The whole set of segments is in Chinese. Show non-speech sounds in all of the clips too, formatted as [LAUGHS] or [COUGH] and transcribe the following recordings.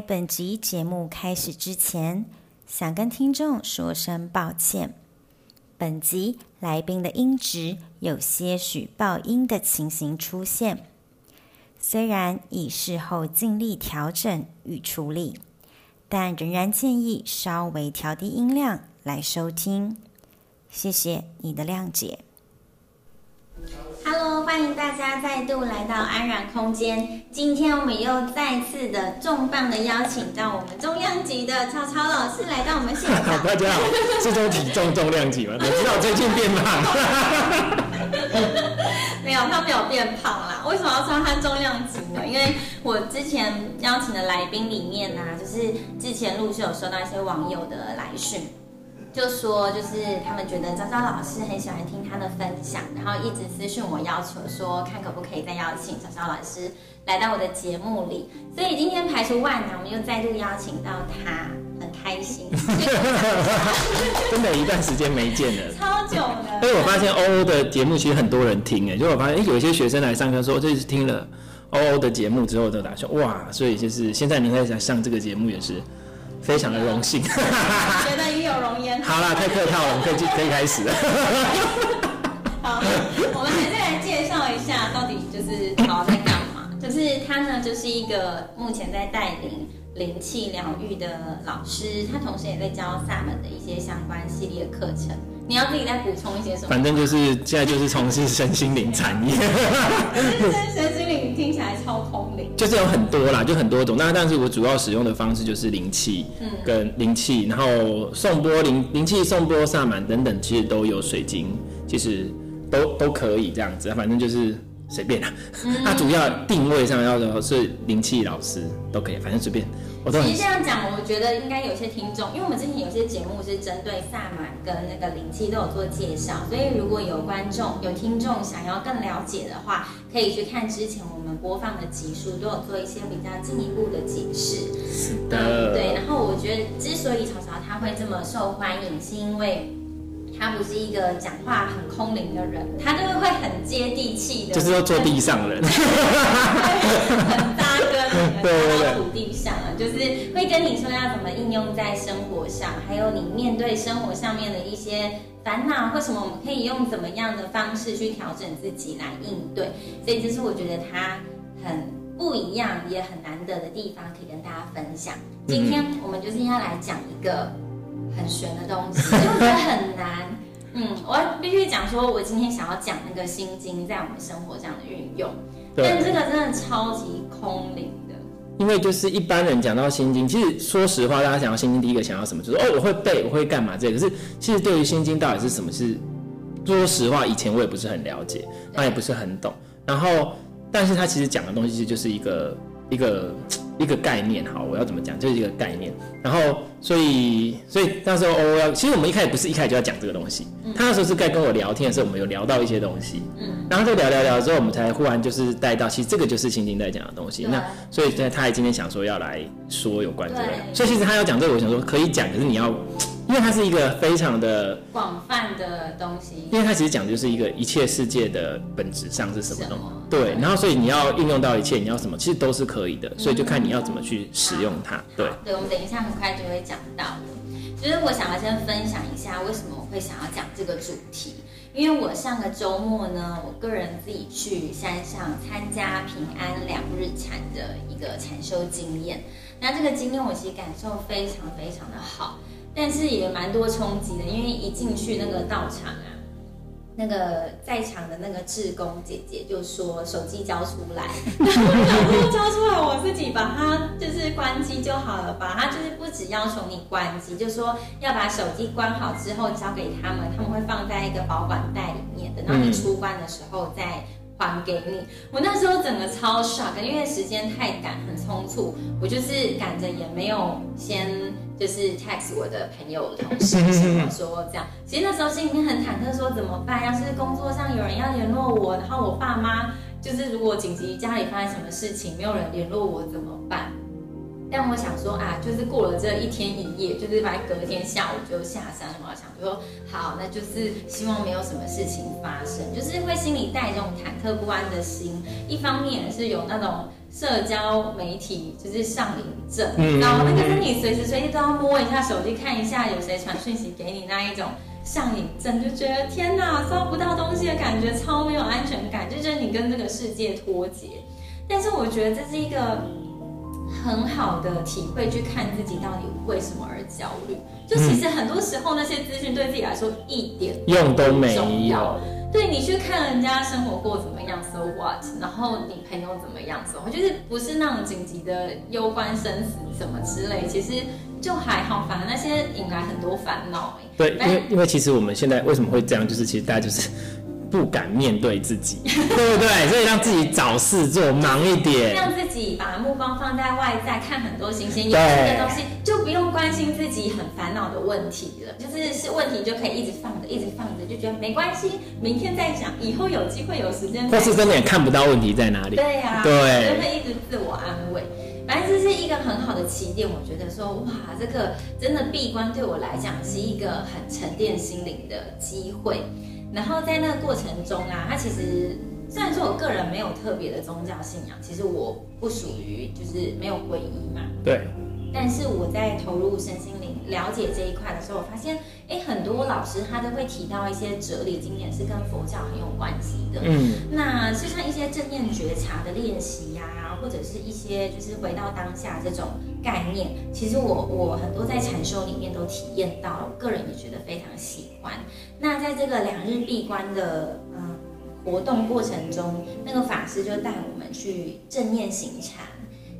本集节目开始之前，想跟听众说声抱歉。本集来宾的音质有些许爆音的情形出现，虽然已事后尽力调整与处理，但仍然建议稍微调低音量来收听。谢谢你的谅解。Hello，欢迎大家再度来到安然空间。今天我们又再次的重磅的邀请到我们重量级的超超老师来到我们现场。[LAUGHS] 大家好，是说体重重量级吗？[LAUGHS] 我知道最近变胖。[LAUGHS] 没有，他没有变胖啦。为什么要说他重量级呢？因为我之前邀请的来宾里面呢、啊，就是之前陆续有收到一些网友的来讯。就说就是他们觉得昭昭老师很喜欢听他的分享，然后一直私讯我要求说看可不可以再邀请昭昭老师来到我的节目里，所以今天排除万难，我们又再度邀请到他，很开心。真的，一段时间没见了，超久了。因为我发现欧欧的节目其实很多人听哎，就我发现有一些学生来上课说，这是听了欧欧的节目之后都打算哇，所以就是现在您在上这个节目也是。非常的荣幸，[LAUGHS] 觉得好了，太客套了，我们可以可以开始了。[LAUGHS] 好，我们还是来介绍一下，到底就是好在干嘛？就是他呢，就是一个目前在带领灵气疗愈的老师，他同时也在教萨满的一些相关系列课程。你要自己再补充一些什么？反正就是现在就是从事身心灵产业。身身心灵听起来超空灵。就是有很多啦，就很多种。那但是我主要使用的方式就是灵气，嗯，跟灵气，然后颂钵灵灵气、颂钵萨满等等，其实都有水晶，其实都都可以这样子。反正就是随便啦。它主要定位上要的是灵气老师都可以，反正随便。我其实这样讲，我觉得应该有些听众，因为我们之前有些节目是针对萨满跟那个灵气都有做介绍，所以如果有观众、有听众想要更了解的话，可以去看之前我们播放的集数，都有做一些比较进一步的解释。是的，对。然后我觉得，之所以曹曹他会这么受欢迎，是因为。他不是一个讲话很空灵的人，他就是会很接地气的，就是要坐地上人，很 [LAUGHS] 扎根，对到土地上啊，就是会跟你说要怎么应用在生活上，还有你面对生活上面的一些烦恼，或什么我们可以用怎么样的方式去调整自己来应对？所以这是我觉得他很不一样，也很难得的地方，可以跟大家分享。今天我们就是要来讲一个。很玄的东西，我觉得很难。嗯，我必须讲说，我今天想要讲那个心经在我们生活上的运用，但这个真的超级空灵的。因为就是一般人讲到心经，其实说实话，大家想到心经，第一个想要什么？就是哦，我会背，我会干嘛？这个可是其实对于心经到底是什么？是说实话，以前我也不是很了解，那也不是很懂。然后，但是他其实讲的东西，其实就是一个一个。一个概念，好，我要怎么讲？就是一个概念。然后，所以，所以那时候欧欧要，其实我们一开始不是一开始就要讲这个东西。嗯、他那时候是在跟我聊天的时候，我们有聊到一些东西。嗯。然后再聊聊聊之后，我们才忽然就是带到，其实这个就是心经在讲的东西。那所以，他还今天想说要来说有关这个。所以其实他要讲这个，我想说可以讲，可是你要。因为它是一个非常的广泛的东西，因为它其实讲的就是一个一切世界的本质上是什么东西，对，然后所以你要应用到一切，你要什么，其实都是可以的，所以就看你要怎么去使用它，对。对，我们等一下很快就会讲到的。其实我想要先分享一下为什么我会想要讲这个主题，因为我上个周末呢，我个人自己去山上参加平安两日禅的一个禅修经验。那这个经验我其实感受非常非常的好，但是也蛮多冲击的，因为一进去那个道场啊。那个在场的那个志工姐姐就说：“手机交出来，然 [LAUGHS] 后交出来，我自己把它就是关机就好了吧。他就是不只要求你关机，就说要把手机关好之后交给他们，他们会放在一个保管袋里面，等到你出关的时候再还给你。我那时候整个超 shock，因为时间太赶，很匆促，我就是赶着也没有先。”就是 text 我的朋友同事，想说这样，其实那时候心里面很忐忑，说怎么办？要是工作上有人要联络我，然后我爸妈就是如果紧急家里发生什么事情，没有人联络我怎么办？但我想说啊，就是过了这一天一夜，就是把隔天下午就下山了嘛，想说好，那就是希望没有什么事情发生，就是会心里带这种忐忑不安的心，一方面是有那种。社交媒体就是上瘾症，嗯、然后那个是你随时随地都要摸一下手机，看一下有谁传讯息给你那一种上瘾症，就觉得天哪，搜不到东西的感觉超没有安全感，就觉得你跟这个世界脱节。但是我觉得这是一个很好的体会，去看自己到底为什么而焦虑。就其实很多时候那些资讯对自己来说一点用都没有。对，你去看人家生活过怎么样，so what？然后你朋友怎么样，so 就是不是那种紧急的攸关生死什么之类，其实就还好，反而那些引来很多烦恼。对，因为因为其实我们现在为什么会这样，就是其实大家就是。不敢面对自己，[LAUGHS] 对不对？所以让自己找事做，忙一点，让自己把目光放在外在，看很多新鲜有趣的东西，就不用关心自己很烦恼的问题了。就是是问题就可以一直放着，一直放着，就觉得没关系，明天再讲，以后有机会有时间。或是真的也看不到问题在哪里。对呀、啊，对，就会一直自我安慰。反正这是一个很好的起点，我觉得说哇，这个真的闭关对我来讲是一个很沉淀心灵的机会。然后在那个过程中啊，他其实虽然说我个人没有特别的宗教信仰，其实我不属于就是没有皈依嘛。对。但是我在投入身心灵了解这一块的时候，我发现，哎，很多老师他都会提到一些哲理经典是跟佛教很有关系的。嗯。那就像一些正念觉察的练习呀、啊，或者是一些就是回到当下这种概念，其实我我很多在禅修里面都体验到，我个人也觉得非常喜欢。那在这个两日闭关的嗯活动过程中，那个法师就带我们去正念行禅。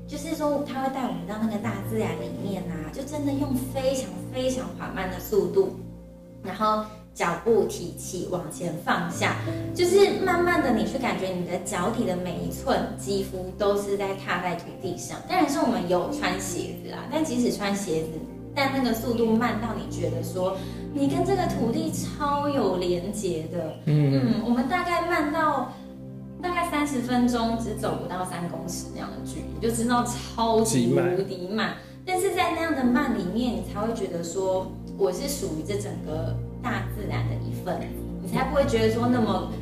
就是说，他会带我们到那个大自然里面啊，就真的用非常非常缓慢的速度，然后脚步提起往前放下，就是慢慢的你去感觉你的脚底的每一寸肌肤都是在踏在土地上。当然是我们有穿鞋子啊，但即使穿鞋子，但那个速度慢到你觉得说你跟这个土地超有连结的。嗯嗯，我们大概慢到。大概三十分钟，只走不到三公尺那样的距离，就知道超级无敌慢。但是在那样的慢里面，你才会觉得说，我是属于这整个大自然的一份，你才不会觉得说那么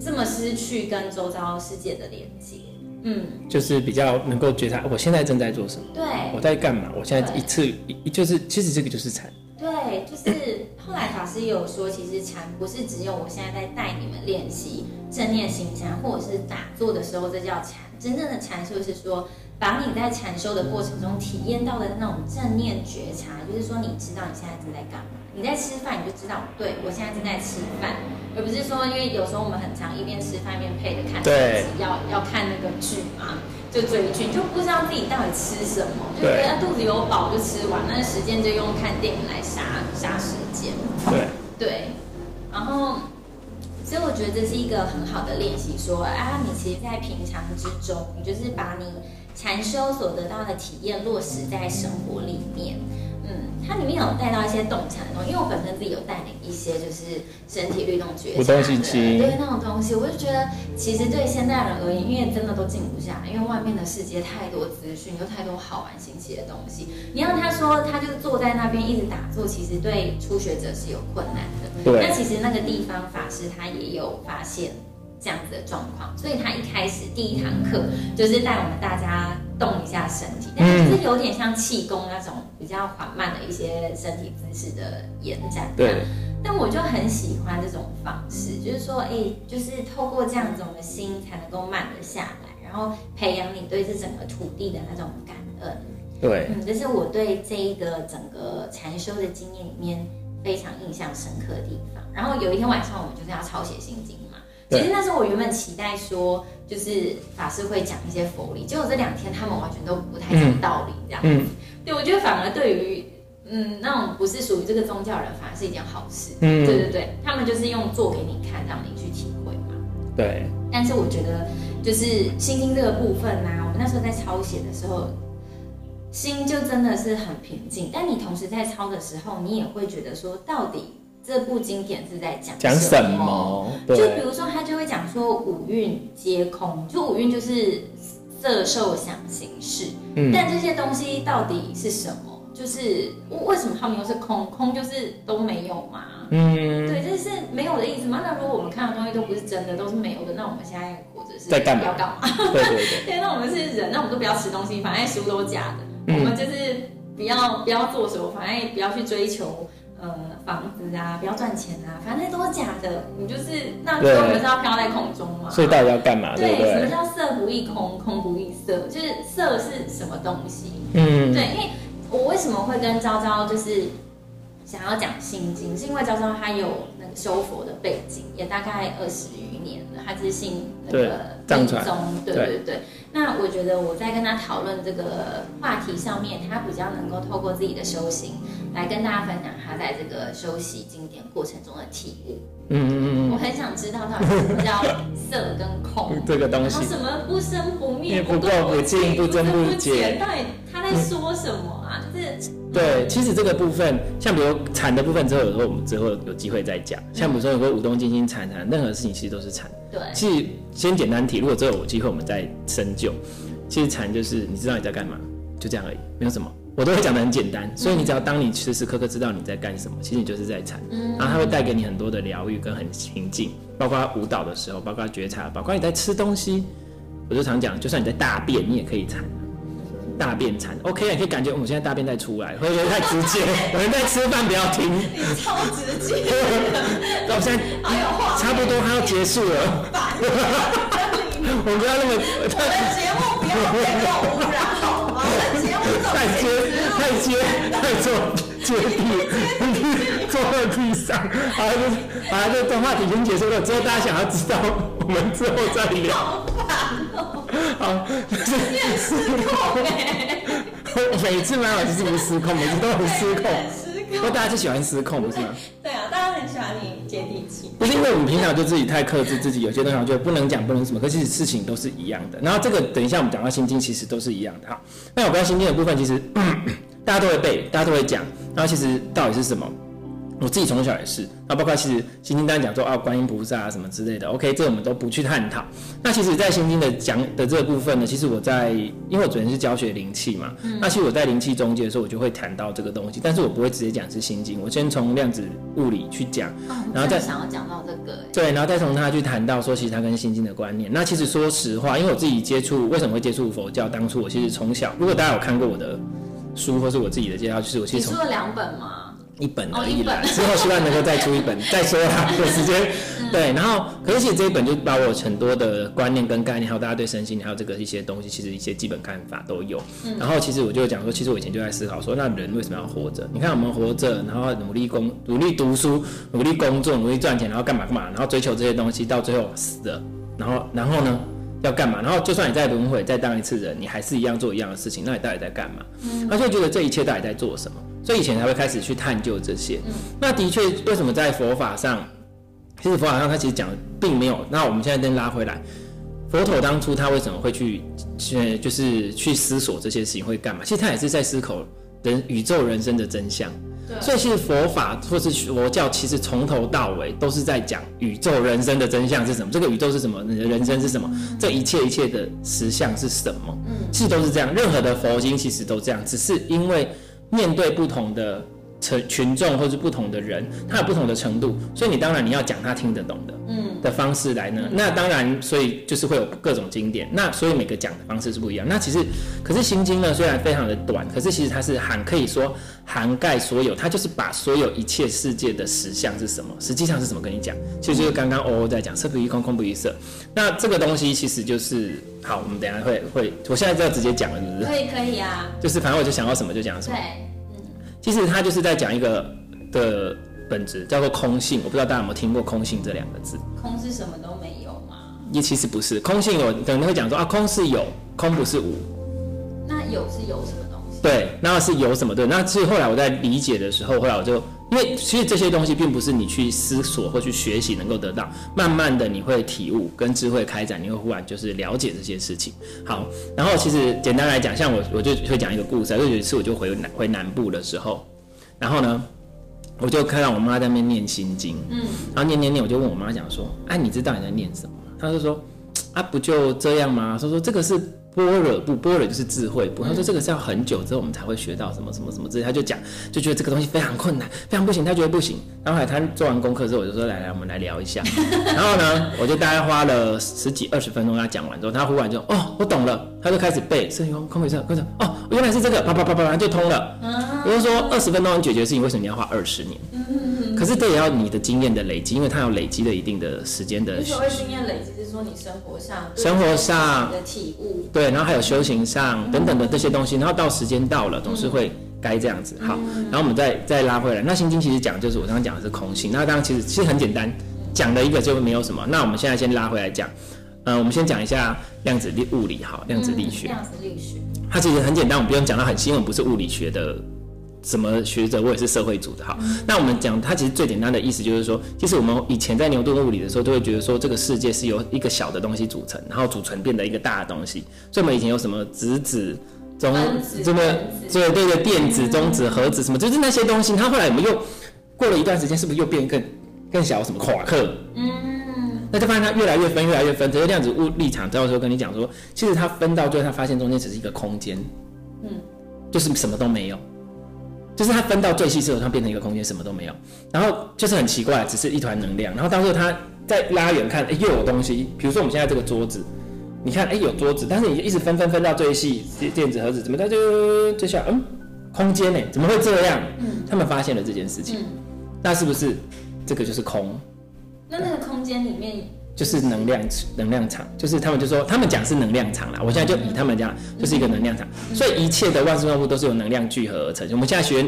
这么失去跟周遭世界的连接。嗯，就是比较能够觉察我现在正在做什么，对，我在干嘛，我现在一次一就是，其实这个就是禅。对，就是后来法师有说，其实禅不是只有我现在在带你们练习正念行禅，或者是打坐的时候，这叫禅。真正的禅修是说，把你在禅修的过程中体验到的那种正念觉察，就是说你知道你现在正在干嘛。你在吃饭，你就知道，对，我现在正在吃饭，而不是说，因为有时候我们很常一边吃饭一边配着看手机，要要看那个剧嘛。就追剧，就不知道自己到底吃什么，就觉得肚子有饱就吃完，那时间就用看电影来杀杀时间。对对，然后，所以我觉得这是一个很好的练习，说啊，你其实，在平常之中，你就是把你禅修所得到的体验落实在生活里面。嗯，它里面有带到一些动产的东西，因为我本身自己有带领一些就是身体律动觉察的，对那种东西，我就觉得其实对现代人而言，因为真的都静不下来，因为外面的世界太多资讯，有太多好玩新奇的东西。你让他说，他就坐在那边一直打坐，其实对初学者是有困难的。对，那其实那个地方法师他也有发现。这样子的状况，所以他一开始第一堂课就是带我们大家动一下身体，但是有点像气功那种比较缓慢的一些身体姿势的延展。对。但我就很喜欢这种方式，就是说，哎，就是透过这样子，我们心才能够慢得下来，然后培养你对这整个土地的那种感恩。对，嗯，这是我对这一个整个禅修的经验里面非常印象深刻的地方。然后有一天晚上，我们就是要抄写心经嘛。其实那时候我原本期待说，就是法师会讲一些佛理，结果这两天他们完全都不太讲道理，这样子。嗯、对，我觉得反而对于嗯那种不是属于这个宗教人，反而是一件好事。嗯，对对对，他们就是用做给你看，让你去体会嘛。对。但是我觉得，就是心经这个部分呢、啊，我们那时候在抄写的时候，心就真的是很平静。但你同时在抄的时候，你也会觉得说，到底。这部经典是在讲讲什么？就比如说，他就会讲说五蕴皆空，就五蕴就是色受想行识。嗯，但这些东西到底是什么？就是为什么他们又是空？空就是都没有嘛？嗯，对，这是没有的意思吗？那如果我们看的东西都不是真的，都是没有的，那我们现在或者是在干嘛？要干嘛？对对对，[LAUGHS] 对，那我们是人，那我们都不要吃东西，反正食物都是假的。嗯，我们就是不要不要做什么，反正不要去追求。呃，房子啊，不要赚钱啊，反正那都是假的。你就是那最后不是要飘在空中吗？所以到底要干嘛？对，什么叫色不异空，空不异色？就是色是什么东西？嗯，对，因为我为什么会跟昭昭就是想要讲心经，是因为昭昭他有那个修佛的背景，也大概二十余年了，他是信那个密宗，对对对，对。那我觉得我在跟他讨论这个话题上面，他比较能够透过自己的修行来跟大家分享他在这个修习经典过程中的体悟。嗯嗯嗯。我很想知道到底什么叫色跟空 [LAUGHS] 这个东西，然后什么不生不灭、不垢不净、不增不减，到底他在说什么啊？这、嗯、对，其实这个部分，像比如禅的部分，之后有时候我们之后有机会再讲。像比如说有个舞动静心禅禅，任何事情其实都是禅。对，其实先简单提，如果之后有机会我们再深究。其实禅就是你知道你在干嘛，就这样而已，没有什么。我都会讲的很简单，所以你只要当你时时刻刻知道你在干什么，其实你就是在禅。然后它会带给你很多的疗愈跟很平静，包括舞蹈的时候，包括觉察，包括你在吃东西。我就常讲，就算你在大便，你也可以禅。大便残，OK，你可以感觉我们现在大便在出来，会不会太直接？[LAUGHS] 我们在吃饭不要听。你超直接。[LAUGHS] 那我现在差不多，它要结束了。[LAUGHS] 我不要那么，我的节目不要太过污染好吗？我的节目太接太接太坐接地，坐在地上，好了，就好了，这动画已经结束了。之后大家想要知道，我们之后再聊。好烦哦。好，就是失控哎。每次嘛，我就是不失控，每次都很失控。因为大家就喜欢失控，不是吗？对啊，大家很喜欢你接地气。不是因为我们平常就自己太克制自己，有些东西我觉得不能讲，不能什么，可是事情都是一样的。然后这个等一下我们讲到心经，其实都是一样的哈。那有关心经的部分，其实大家都会背，大家都会讲。然后其实到底是什么？我自己从小也是，那包括其实心经当然讲说啊，观音菩萨啊什么之类的，OK，这我们都不去探讨。那其实，在心经的讲的这个部分呢，其实我在因为我昨天是教学灵气嘛，嗯、那其实我在灵气中介的时候，我就会谈到这个东西，但是我不会直接讲是心经，我先从量子物理去讲，哦、然后再想要讲到这个，对，然后再从他去谈到说，其实他跟心经的观念。那其实说实话，因为我自己接触为什么会接触佛教，当初我其实从小，如果大家有看过我的书或是我自己的介绍，就是我其实从你出了两本吗？一本而已啦，之后希望能够再出一本，[LAUGHS] 再说啦，有时间。对，然后，可是其实这一本就把我很多的观念跟概念，还有大家对身心，还有这个一些东西，其实一些基本看法都有。然后，其实我就讲说，其实我以前就在思考说，那人为什么要活着？你看我们活着，然后努力工、努力读书、努力工作、努力赚钱，然后干嘛干嘛，然后追求这些东西，到最后死了，然后，然后呢，要干嘛？然后，就算你再轮回，再当一次人，你还是一样做一样的事情，那你到底在干嘛？他就觉得这一切到底在做什么？所以以前才会开始去探究这些。嗯、那的确，为什么在佛法上，其实佛法上他其实讲的并没有。那我们现在再拉回来，佛陀当初他为什么会去，呃，就是去思索这些事情会干嘛？其实他也是在思考人宇宙人生的真相。对。所以其实佛法或是佛教，其实从头到尾都是在讲宇宙人生的真相是什么？这个宇宙是什么？你的人生是什么？嗯、这一切一切的实相是什么？嗯，其实都是这样。任何的佛经其实都这样，只是因为。面对不同的群群众或是不同的人，他有不同的程度，所以你当然你要讲他听得懂的，嗯，的方式来呢，嗯、那当然，所以就是会有各种经典，那所以每个讲的方式是不一样。那其实，可是心经呢，虽然非常的短，可是其实它是涵可以说涵盖所有，它就是把所有一切世界的实相是什么，实际上是什么跟你讲，其实就是刚刚欧欧在讲色不异空，空不异色。那这个东西其实就是好，我们等一下会会，我现在就要直接讲了，是不是？可以可以啊，就是反正我就想要什么就讲什么。对。其实他就是在讲一个的本质，叫做空性。我不知道大家有没有听过“空性”这两个字。空是什么都没有吗？也其实不是，空性有可能会讲说啊，空是有，空不是无。那有是有什么东西？对，那是有什么对？那其实后来我在理解的时候，后来我就因为其实这些东西并不是你去思索或去学习能够得到，慢慢的你会体悟跟智慧开展，你会忽然就是了解这些事情。好，然后其实简单来讲，像我我就会讲一个故事，就有一次我就回南回南部的时候，然后呢，我就看到我妈在那边念心经，嗯，然后念念念，我就问我妈讲说，哎，你知道你在念什么？她就说，啊，不就这样吗？她说这个是。般若不，般若就是智慧不。他说这个是要很久之后我们才会学到什么什么什么之类。他就讲，就觉得这个东西非常困难，非常不行。他觉得不行。然后来他做完功课之后，我就说来来，我们来聊一下。然后呢，我就大概花了十几二十分钟跟，他讲完之后，他忽然就哦，我懂了。他就开始背圣空空为色，为什么？哦，原来是这个，啪啪啪啪，就通了。我就说二十分钟能解决的事情，为什么你要花二十年？可是这也要你的经验的累积，因为他要累积了一定的时间的。所谓经验累积，说你生活上、生活上的体悟，对，然后还有修行上等等的这些东西，然后到时间到了，总是会该这样子。好，然后我们再再拉回来，那心经其实讲就是我刚刚讲的是空性，那刚刚其实其实很简单，讲的一个就没有什么。那我们现在先拉回来讲，嗯，我们先讲一下量子力物理，好，量子力学。量子力学，它其实很简单，我们不用讲到很细，因为我们不是物理学的。什么学者？我也是社会组的哈。嗯、那我们讲，它其实最简单的意思就是说，其实我们以前在牛顿物理的时候，都会觉得说，这个世界是由一个小的东西组成，然后组成变得一个大的东西。所以我们以前有什么质子、中这么对对对，电子、中子、核子什么，就是那些东西。它后来我们又过了一段时间，是不是又变更更小？什么夸克？嗯，那就发现它越来越分，越来越分。这个量子物立场到时候跟你讲说，其实它分到最后，它发现中间只是一个空间，嗯，就是什么都没有。就是它分到最细之后，它变成一个空间，什么都没有。然后就是很奇怪，只是一团能量。然后到时候它再拉远看，哎，又有东西。比如说我们现在这个桌子，你看，哎，有桌子，但是你一直分分分到最细电子盒子，怎么它就这下，嗯，空间呢？怎么会这样？嗯，他们发现了这件事情。嗯，那是不是这个就是空？那那个空间里面。就是能量能量场，就是他们就说他们讲是能量场啦。我现在就以他们讲，就是一个能量场。所以一切的万事万物都是由能量聚合而成。我们现在学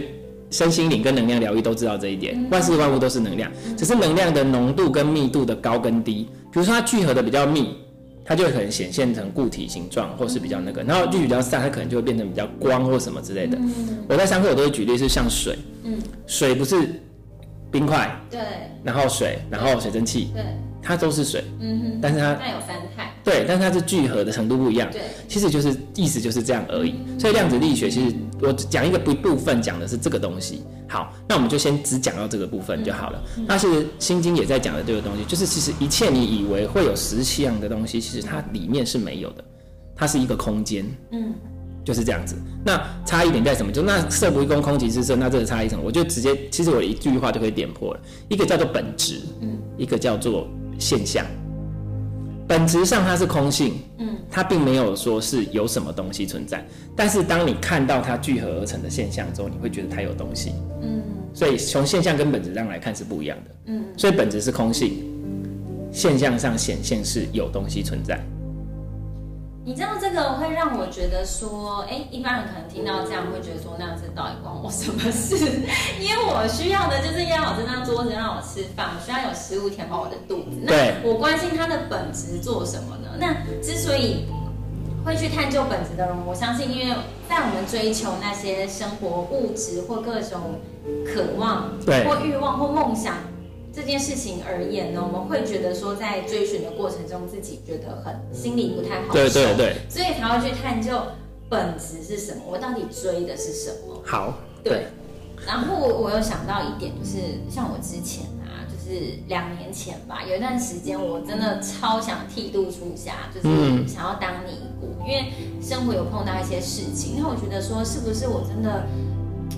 身心灵跟能量疗愈都知道这一点，万事万物都是能量，只是能量的浓度跟密度的高跟低。比如说它聚合的比较密，它就可能显现成固体形状，或是比较那个；然后聚比较散，它可能就会变成比较光或什么之类的。我在上课我都会举例是像水，嗯水不是冰块，对，然后水，然后水蒸气，对。它都是水，嗯哼，但是它它有三态，对，但是它是聚合的程度不一样，对，其实就是意思就是这样而已。所以量子力学其实我讲一个部部分讲的是这个东西。好，那我们就先只讲到这个部分就好了。那是心经也在讲的这个东西，就是其实一切你以为会有实相的东西，其实它里面是没有的，它是一个空间，嗯，就是这样子。那差异点在什么？就那色不异空，空即是色，那这个差异什么？我就直接，其实我一句话就可以点破了，一个叫做本质，嗯，一个叫做。现象，本质上它是空性，嗯，它并没有说是有什么东西存在。但是当你看到它聚合而成的现象之后，你会觉得它有东西，嗯。所以从现象跟本质上来看是不一样的，嗯。所以本质是空性，现象上显现是有东西存在。你知道这个会让我觉得说，哎、欸，一般人可能听到这样会觉得说，那样子到底关我什么事？因为我需要的就是要有这张桌子让我吃饭，我需要有食物填饱我的肚子。对，那我关心它的本质做什么呢？那之所以会去探究本质的人，我相信，因为在我们追求那些生活物质或各种渴望，对，或欲望或梦想。这件事情而言呢，我们会觉得说，在追寻的过程中，自己觉得很心里不太好受，对对对，所以才会去探究本质是什么，我到底追的是什么。好，对。对，然后我我有想到一点，就是像我之前啊，就是两年前吧，有一段时间我真的超想剃度出家，就是想要当尼姑，嗯、因为生活有碰到一些事情，那我觉得说，是不是我真的。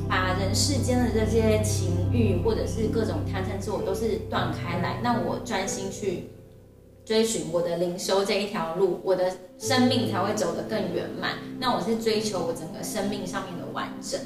把人世间的这些情欲或者是各种贪嗔痴，我都是断开来，那我专心去追寻我的灵修这一条路，我的生命才会走得更圆满。那我是追求我整个生命上面的完整。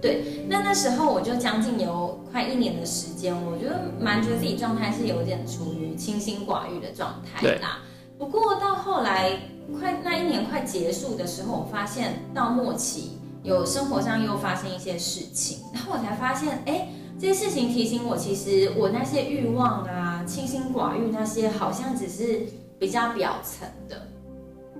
对，那那时候我就将近有快一年的时间，我觉得蛮觉得自己状态是有点处于清心寡欲的状态啦。不过到后来快那一年快结束的时候，我发现到末期。有生活上又发生一些事情，然后我才发现，哎，这些事情提醒我，其实我那些欲望啊、清心寡欲那些，好像只是比较表层的。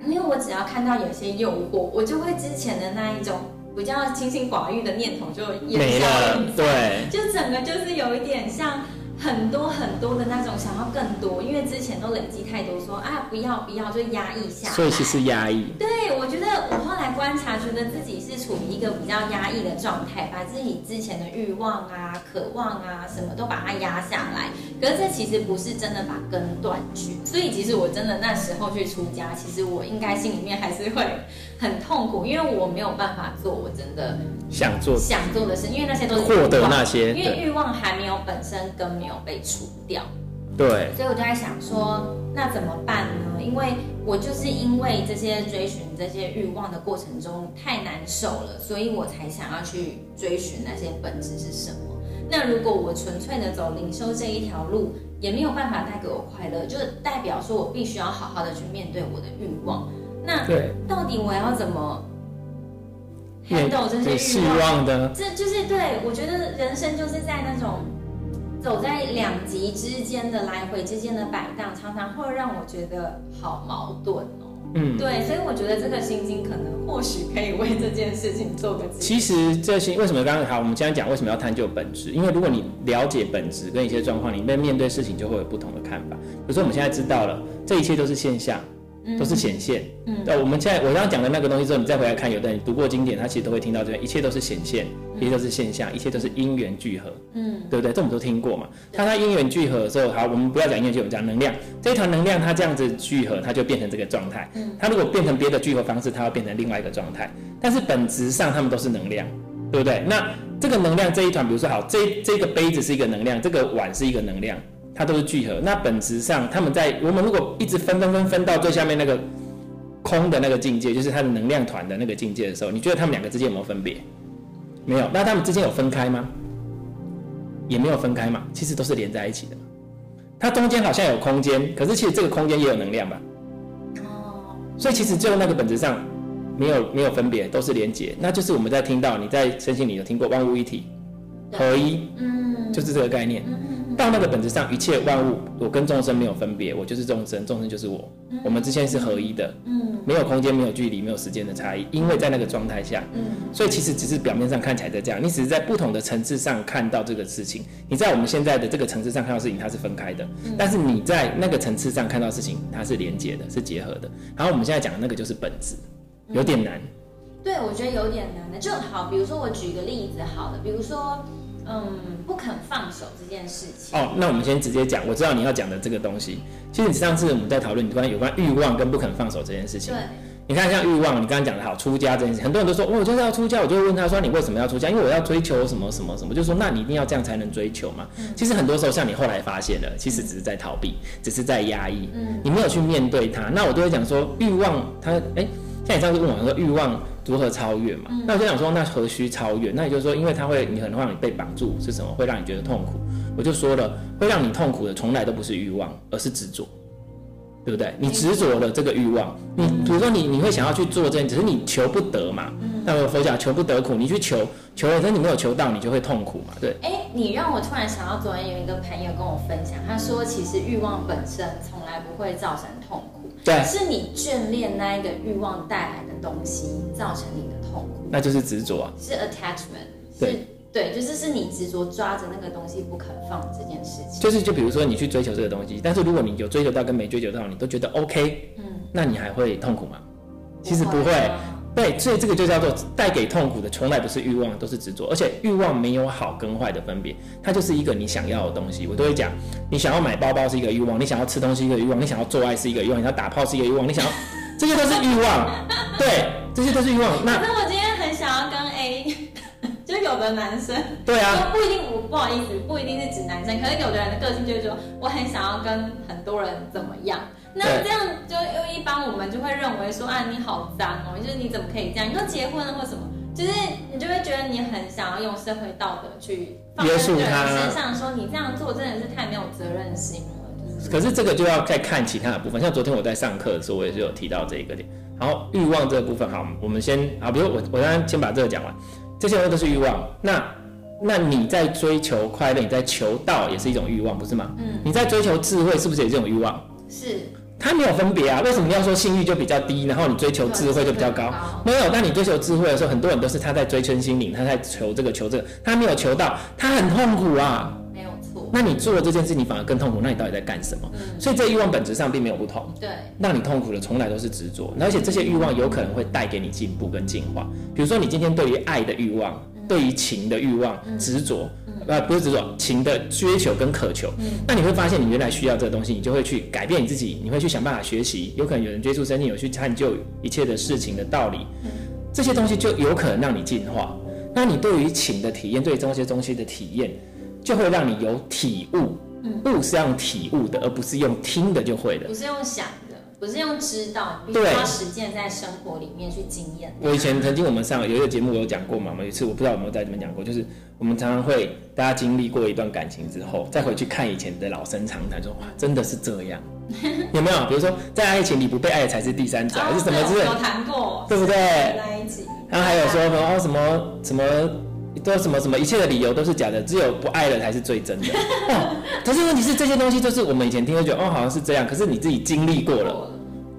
因为我只要看到有些诱惑，我就会之前的那一种比较清心寡欲的念头就没了，对，就整个就是有一点像。很多很多的那种想要更多，因为之前都累积太多说，说啊不要不要，就压抑下来。所以其实压抑。对，我觉得我后来观察，觉得自己是处于一个比较压抑的状态，把自己之前的欲望啊、渴望啊什么都把它压下来。可是这其实不是真的把根断绝。所以其实我真的那时候去出家，其实我应该心里面还是会很痛苦，因为我没有办法做我真的想做想做的事，因为那些都是获得那些，因为欲望还没有本身根没有被除掉。对，所以我就在想说，那怎么办呢？因为我就是因为这些追寻这些欲望的过程中太难受了，所以我才想要去追寻那些本质是什么。那如果我纯粹的走灵修这一条路，也没有办法带给我快乐，就代表说我必须要好好的去面对我的欲望。那到底我要怎么 handle 这些欲望的？这就是对，我觉得人生就是在那种走在两极之间的来回之间的摆荡，常常会让我觉得好矛盾哦。嗯，对，所以我觉得这个心经可能或许可以为这件事情做个。其实这些为什么刚刚好？我们现在讲为什么要探究本质？因为如果你了解本质跟一些状况，你在面对事情就会有不同的看法。比如说我们现在知道了，这一切都是现象。都是显现。嗯，那我们现在我刚刚讲的那个东西之后，你再回来看，有的人读过经典，他其实都会听到这边，一切都是显现，一切都是现象，一切都是因缘聚合。嗯，对不对？这我们都听过嘛。当它因缘聚合的时候，好，我们不要讲因缘聚合，我们讲能量。这一团能量它这样子聚合，它就变成这个状态。嗯，它如果变成别的聚合方式，它会变成另外一个状态。但是本质上，它们都是能量，对不对？那这个能量这一团，比如说好，这这个杯子是一个能量，这个碗是一个能量。它都是聚合，那本质上，他们在我们如果一直分分分分到最下面那个空的那个境界，就是它的能量团的那个境界的时候，你觉得他们两个之间有没有分别？没有。那他们之间有分开吗？也没有分开嘛，其实都是连在一起的。它中间好像有空间，可是其实这个空间也有能量吧？哦。所以其实最后那个本质上没有没有分别，都是连结。那就是我们在听到你在身心里有听过万物一体合一，嗯，就是这个概念。到那个本质上，一切万物，我跟众生没有分别，我就是众生，众生就是我，嗯、我们之间是合一的，嗯，没有空间，没有距离，没有时间的差异，因为在那个状态下，嗯，所以其实只是表面上看起来在这样，你只是在不同的层次上看到这个事情，你在我们现在的这个层次上看到事情，它是分开的，嗯、但是你在那个层次上看到事情，它是连接的，是结合的。然后我们现在讲的那个就是本质，有点难。嗯、对，我觉得有点难的，就好，比如说我举一个例子，好了，比如说。嗯，不肯放手这件事情。哦，那我们先直接讲。我知道你要讲的这个东西，其实你上次我们在讨论你关于有关欲望跟不肯放手这件事情。对。你看，像欲望，你刚刚讲的好，出家这件事，很多人都说，哦，我就是要出家，我就会问他说，你为什么要出家？因为我要追求什么什么什么，就说那你一定要这样才能追求嘛。嗯。其实很多时候，像你后来发现了，其实只是在逃避，只是在压抑。嗯。你没有去面对它，那我都会讲说，欲望它，哎，像你上次问我说欲望。如何超越嘛？那我就想说，那何须超越？那也就是说，因为它会，你可能会让你被绑住，是什么？会让你觉得痛苦。我就说了，会让你痛苦的从来都不是欲望，而是执着，对不对？你执着了这个欲望，你比如说你你会想要去做这件，只是你求不得嘛。那我佛讲求不得苦，你去求求了，但你没有求到，你就会痛苦嘛。对。哎、欸，你让我突然想到，昨天有一个朋友跟我分享，他说其实欲望本身从来不会造成痛苦。对，是你眷恋那一个欲望带来的东西，造成你的痛苦，那就是执着啊，是 attachment，对对，就是是你执着抓着那个东西不肯放这件事情。就是就比如说你去追求这个东西，但是如果你有追求到跟没追求到，你都觉得 OK，嗯，那你还会痛苦吗？其实不会。对，所以这个就叫做带给痛苦的，从来不是欲望，都是执着。而且欲望没有好跟坏的分别，它就是一个你想要的东西。我都会讲，你想要买包包是一个欲望，你想要吃东西一个欲望，你想要做爱是一个欲望，你要打炮是一个欲望，你想要，这些都是欲望。对，这些都是欲望。那那我今天很想要跟 A，[LAUGHS] 就有的的男生，对啊，不一定，我不好意思，不一定是指男生，可是有的人的个性就是说，我很想要跟很多人怎么样。那这样就又一般我们就会认为说，啊，你好脏哦，就是你怎么可以这样？你说结婚了或什么，就是你就会觉得你很想要用社会道德去约束他身上，说你这样做真的是太没有责任心了。就是、可是这个就要再看其他的部分，像昨天我在上课的时候，我也是有提到这一个点。然后欲望这个部分，好，我们先啊，比如我我刚刚先把这个讲完，这些都是欲望。那那你在追求快乐，你在求道也是一种欲望，不是吗？嗯。你在追求智慧，是不是也是一种欲望？是。它没有分别啊，为什么你要说性欲就比较低，然后你追求智慧就比较高？没有，当你追求智慧的时候，很多人都是他在追求心灵，他在求这个求这个，他没有求到，他很痛苦啊。没有错。那你做了这件事，你反而更痛苦，那你到底在干什么？嗯。所以这欲望本质上并没有不同。对。让你痛苦的从来都是执着，而且这些欲望有可能会带给你进步跟进化。比如说你今天对于爱的欲望。对于情的欲望、执着，呃，不是执着，情的追求跟渴求，嗯那你会发现你原来需要这个东西，你就会去改变你自己，你会去想办法学习。有可能有人接触圣经，有去探究一切的事情的道理，这些东西就有可能让你进化。那你对于情的体验，对于这些东西的体验，就会让你有体悟。悟是要用体悟的，而不是用听的就会的，不是用想。不是用知道，必须要实践在生活里面去经验。我以前曾经我们上有一个节目有讲过嘛，有一次我不知道有没有在这边讲过，就是我们常常会大家经历过一段感情之后，再回去看以前的老生常谈，说哇真的是这样，[LAUGHS] 有没有？比如说在爱情里不被爱的才是第三者，还是什么之类？有谈过，对不对？那一集。然后还有说什么哦什么什么都什么什么一切的理由都是假的，只有不爱了才是最真的。[LAUGHS] 哦，可是问题是这些东西就是我们以前听会觉得哦好像是这样，可是你自己经历过了。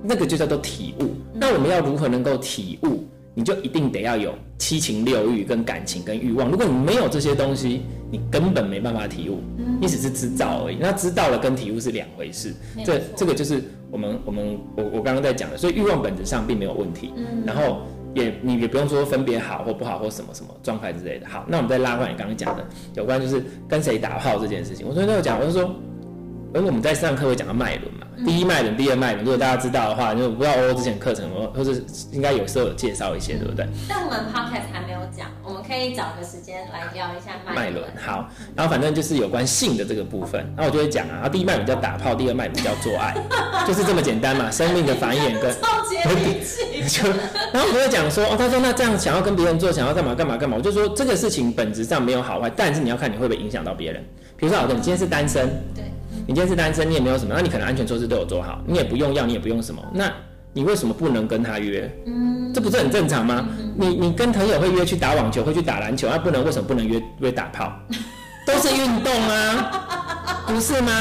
那个就叫做体悟。那我们要如何能够体悟？你就一定得要有七情六欲跟感情跟欲望。如果你没有这些东西，你根本没办法体悟，你只是知道而已。那知道了跟体悟是两回事。这这个就是我们我们我我刚刚在讲的。所以欲望本质上并没有问题。然后也你也不用说分别好或不好或什么什么状态之类的。好，那我们再拉回来你刚刚讲的有关就是跟谁打炮这件事情。我昨天都有讲，我就说。因为我们在上课会讲到脉轮嘛，第一脉轮、第二脉轮，如果大家知道的话，就我不知道欧欧之前课程，或者应该有时候有介绍一些，对不对？但我们 podcast 还没有讲，我们可以，找个时间来聊一下脉轮。好，然后反正就是有关性的这个部分，然后我就会讲啊，第一脉轮叫打炮，第二脉轮叫做爱，[LAUGHS] 就是这么简单嘛，生命的繁衍跟 [LAUGHS] 超级就，[LAUGHS] 然后我就会讲说，哦，他说那这样想要跟别人做，想要干嘛干嘛干嘛，我就说这个事情本质上没有好坏，但是你要看你会不会影响到别人。比如说，好的，你今天是单身，对。你今天是单身，你也没有什么，那你可能安全措施都有做好，你也不用药，你也不用什么，那你为什么不能跟他约？嗯，这不是很正常吗？嗯、你你跟朋友会约去打网球，会去打篮球，那、啊、不能为什么不能约约打炮？都是运动啊，不是吗？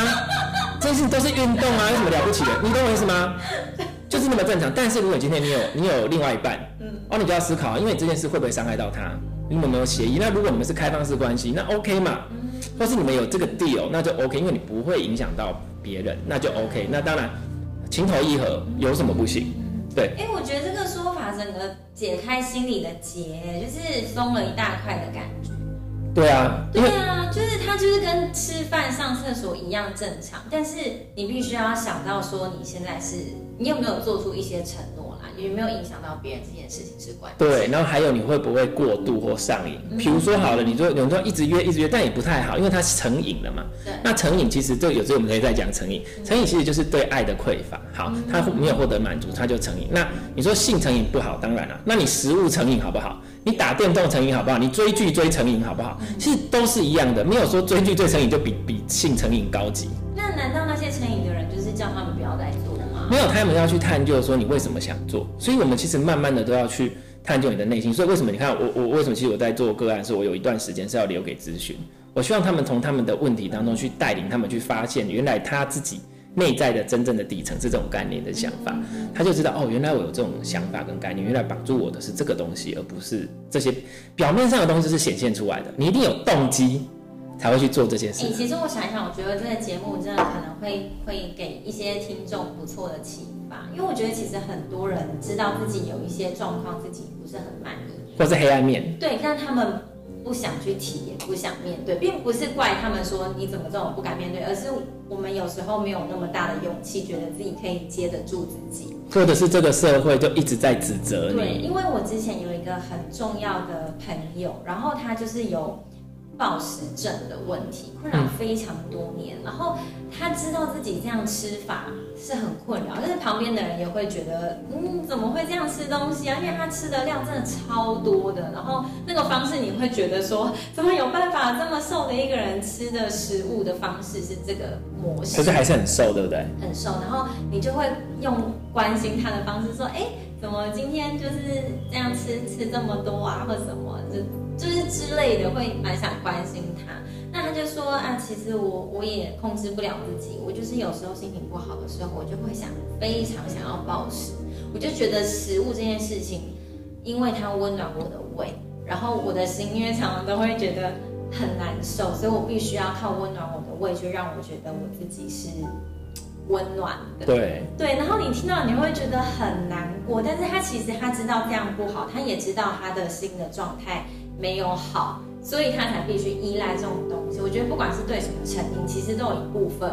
这些都是运动啊，有什么了不起的？你懂我意思吗？就是那么正常。但是如果今天你有你有另外一半，嗯，哦，你就要思考，因为你这件事会不会伤害到他？你们有没有协议？那如果你们是开放式关系，那 OK 嘛？或是你们有这个 deal，那就 OK，因为你不会影响到别人，那就 OK。那当然，情投意合有什么不行？对。哎、欸，我觉得这个说法整个解开心里的结，就是松了一大块的感觉。对啊。对啊，就是他就是跟吃饭上厕所一样正常，但是你必须要想到说你现在是，你有没有做出一些承诺？有没有影响到别人这件事情是关系？对，然后还有你会不会过度或上瘾？比如说好了，你说有人说一直约一直约，但也不太好，因为他成瘾了嘛。对。那成瘾其实就有时候我们可以再讲成瘾，成瘾其实就是对爱的匮乏。好，他没有获得满足，他就成瘾。那你说性成瘾不好，当然了。那你食物成瘾好不好？你打电动成瘾好不好？你追剧追成瘾好不好？其实都是一样的，没有说追剧追成瘾就比比性成瘾高级。那难道那些成瘾的人就是叫他们不要再做？没有，他们要去探究说你为什么想做，所以我们其实慢慢的都要去探究你的内心。所以为什么你看我我为什么其实我在做个案的时，我有一段时间是要留给咨询，我希望他们从他们的问题当中去带领他们去发现，原来他自己内在的真正的底层是这种概念的想法，他就知道哦，原来我有这种想法跟概念，原来绑住我的是这个东西，而不是这些表面上的东西是显现出来的，你一定有动机。才会去做这件事。其实我想一想，我觉得这个节目真的可能会会给一些听众不错的启发，因为我觉得其实很多人知道自己有一些状况，自己不是很满意，或是黑暗面。对，但他们不想去体验不想面对，并不是怪他们说你怎么这种不敢面对，而是我们有时候没有那么大的勇气，觉得自己可以接得住自己，或者是这个社会就一直在指责你。对，因为我之前有一个很重要的朋友，然后他就是有。暴食症的问题困扰非常多年，然后他知道自己这样吃法是很困扰，但是旁边的人也会觉得，嗯，怎么会这样吃东西啊？因为他吃的量真的超多的，然后那个方式你会觉得说，怎么有办法这么瘦的一个人吃的食物的方式是这个模式？可是还是很瘦，对不对？很瘦，然后你就会用关心他的方式说，哎，怎么今天就是这样吃吃这么多啊，或什么就。就是之类的，会蛮想关心他。那他就说啊，其实我我也控制不了自己，我就是有时候心情不好的时候，我就会想非常想要暴食。我就觉得食物这件事情，因为它温暖我的胃，然后我的心因为常常都会觉得很难受，所以我必须要靠温暖我的胃，去让我觉得我自己是温暖的。对对，然后你听到你会觉得很难过，但是他其实他知道这样不好，他也知道他的心的状态。没有好，所以他才必须依赖这种东西。我觉得不管是对什么成瘾，其实都有一部分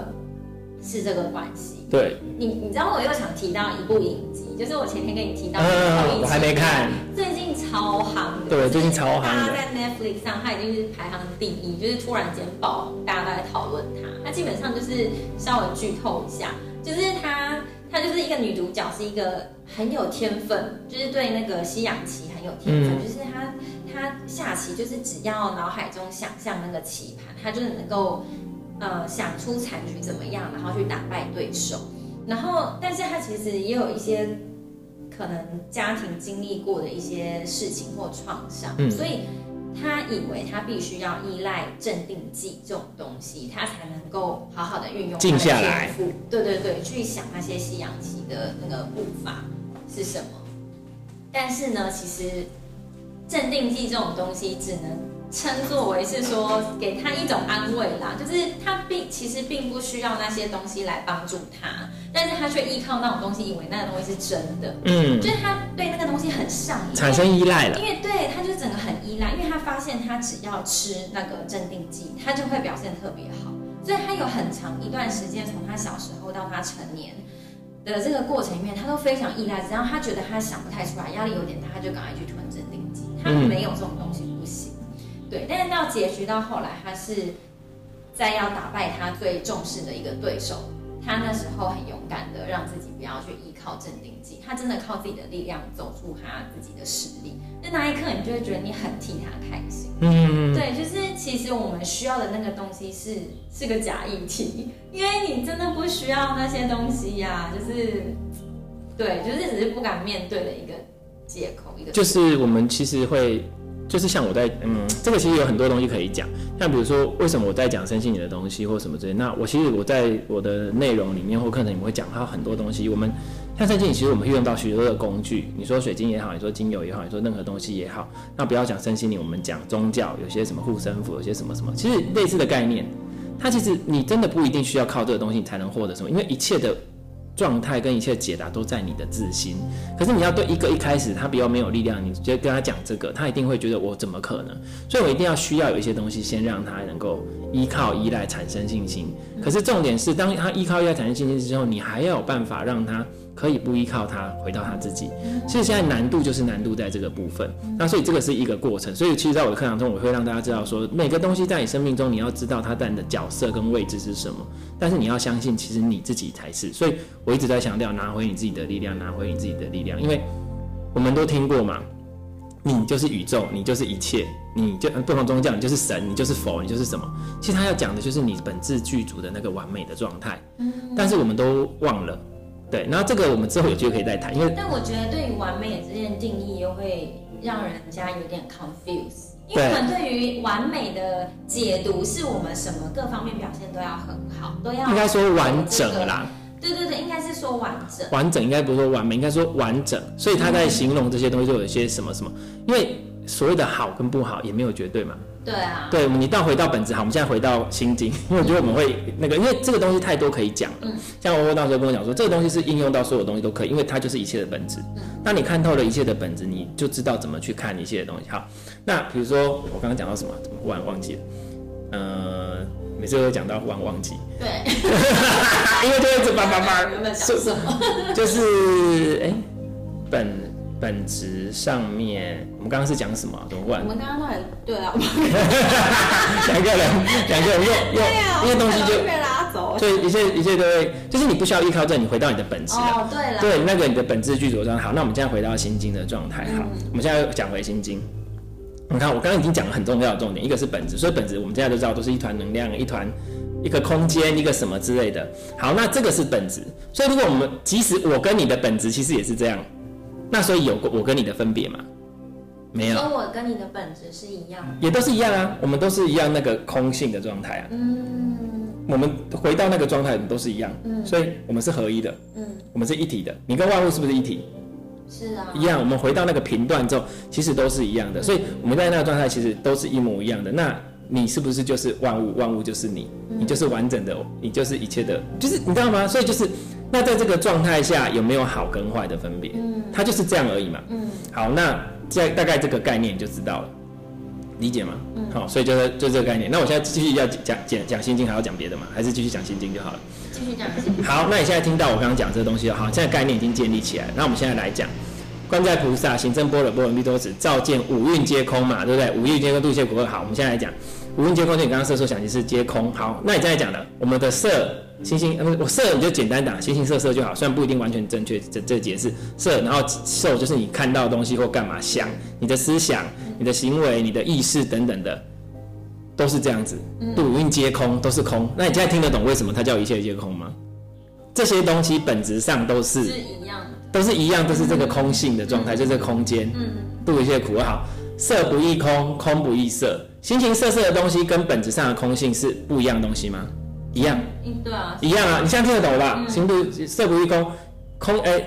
是这个关系。对，你你知道我又想提到一部影集，就是我前天跟你提到的，嗯，我还没看，最近超夯的。对，最近超夯的。他在 Netflix 上，它已经是排行第一，就是突然间爆，大家都在讨论它。它基本上就是稍微剧透一下，就是他他就是一个女主角，是一个很有天分，就是对那个西洋棋很有天分，嗯、就是她她下棋就是只要脑海中想象那个棋盘，她就是能够，呃，想出残局怎么样，然后去打败对手。然后，但是她其实也有一些可能家庭经历过的一些事情或创伤，嗯、所以他以为他必须要依赖镇定剂这种东西，他才能够好好的运用静下来。对对对，去想那些西洋棋的那个步伐是什么。但是呢，其实。镇定剂这种东西只能称作为是说给他一种安慰啦，就是他并其实并不需要那些东西来帮助他，但是他却依靠那种东西，以为那个东西是真的，嗯，就是他对那个东西很上瘾，产生依赖了，因为对他就是整个很依赖，因为他发现他只要吃那个镇定剂，他就会表现特别好，所以他有很长一段时间，从他小时候到他成年的这个过程里面，他都非常依赖，只要他觉得他想不太出来，压力有点大，他就赶快去吞镇定剂。他没有这种东西对。但是到结局到后来，他是在要打败他最重视的一个对手。他那时候很勇敢的让自己不要去依靠镇定剂，他真的靠自己的力量走出他自己的实力。那那一刻，你就会觉得你很替他开心。嗯，对，就是其实我们需要的那个东西是是个假议题，因为你真的不需要那些东西呀、啊，就是对，就是只是不敢面对的一个。借口一个就是我们其实会，就是像我在嗯，这个其实有很多东西可以讲，像比如说为什么我在讲身心灵的东西或什么之类，那我其实我在我的内容里面或课程里面会讲到很多东西。我们像身心灵，其实我们会用到许多的工具，你说水晶也好，你说精油也好，你说任何东西也好，那不要讲身心灵，我们讲宗教，有些什么护身符，有些什么什么，其实类似的概念，它其实你真的不一定需要靠这个东西你才能获得什么，因为一切的。状态跟一切解答都在你的自心，可是你要对一个一开始他比较没有力量，你直接跟他讲这个，他一定会觉得我怎么可能？所以我一定要需要有一些东西先让他能够依靠依赖产生信心。可是重点是，当他依靠依赖产生信心之后，你还要有办法让他。可以不依靠他，回到他自己。其实现在难度就是难度在这个部分。那所以这个是一个过程。所以其实在我的课堂中，我会让大家知道说，每个东西在你生命中，你要知道它在你的角色跟位置是什么。但是你要相信，其实你自己才是。所以我一直在强调，拿回你自己的力量，拿回你自己的力量。因为我们都听过嘛，你就是宇宙，你就是一切，你就不同宗教，你就是神，你就是佛，你就是什么。其实他要讲的就是你本质具足的那个完美的状态。但是我们都忘了。对，然后这个我们之后有机会可以再谈，因为但我觉得对于完美的这件定义又会让人家有点 confuse，因为我们对于完美的解读是我们什么各方面表现都要很好，都要、应该说完整啦。对对对，应该是说完整。完整应该不是说完美，应该说完整。所以他在形容这些东西就有一些什么什么，因为所谓的好跟不好也没有绝对嘛。对啊，对，你到回到本质好，我们现在回到心经，[LAUGHS] 因为我觉得我们会那个，因为这个东西太多可以讲了。嗯，像我那时候跟我讲说，这个东西是应用到所有东西都可以，因为它就是一切的本质。嗯，那你看透了一切的本质，你就知道怎么去看一切的东西。好，那比如说我刚刚讲到什么，怎么忽然忘记了？呃，每次都会讲到忽然忘记。对，[LAUGHS] 因为就一直叭叭叭，有没有讲什么？就是哎、欸，本。本质上面，我们刚刚是讲什么？怎么问？我们刚刚都很对啊，[LAUGHS] 两个人，两个人又又，因为东西就被拉走，所以一切一切都会，就是你不需要依靠这，你回到你的本质哦，对了，对，那个你的本质具足状态。好，那我们现在回到心经的状态。好，我们现在讲回心经。你看，我刚刚已经讲了很重要的重点，一个是本质，所以本质我们现在都知道都是一团能量，一团一个空间，一个什么之类的。好，那这个是本质。所以如果我们即使我跟你的本质其实也是这样。那所以有我跟你的分别吗？没有。跟我跟你的本质是一样的，也都是一样啊，我们都是一样那个空性的状态啊。嗯。我们回到那个状态，都是一样。嗯。所以我们是合一的。嗯。我们是一体的。你跟万物是不是一体？是啊。一样。我们回到那个频段之后，其实都是一样的。所以我们在那个状态，其实都是一模一样的。那你是不是就是万物？万物就是你，你就是完整的，你就是一切的，就是你知道吗？所以就是。那在这个状态下有没有好跟坏的分别？嗯，它就是这样而已嘛。嗯，好，那在大概这个概念就知道了，理解吗？嗯，好，所以就是就这个概念。那我现在继续要讲讲讲心经，还要讲别的吗？还是继续讲心经就好了？继续讲心经。好，那你现在听到我刚刚讲这个东西了，好，现在概念已经建立起来。那我们现在来讲，观在菩萨行深般若波罗蜜多时，照见五蕴皆空嘛，对不对？五蕴皆空，度一切苦厄。好，我们现在来讲五蕴皆空，就你刚刚色受想的是皆空。好，那你现在讲的我们的色。形形，我色你就简单打形形色色就好，虽然不一定完全正确。这这解释色，然后受就是你看到的东西或干嘛，想你的思想、你的行为、你的意识等等的，都是这样子。度五蕴皆空，都是空。那你现在听得懂为什么它叫一切皆空吗？这些东西本质上都是，是一样的，都是一样，都是这个空性的状态，就是空间。嗯，度一切苦厄好，色不异空，空不异色，形形色色的东西跟本质上的空性是不一样的东西吗？一样，对啊，一样啊，你现在听得懂吧？行不色不异空，空哎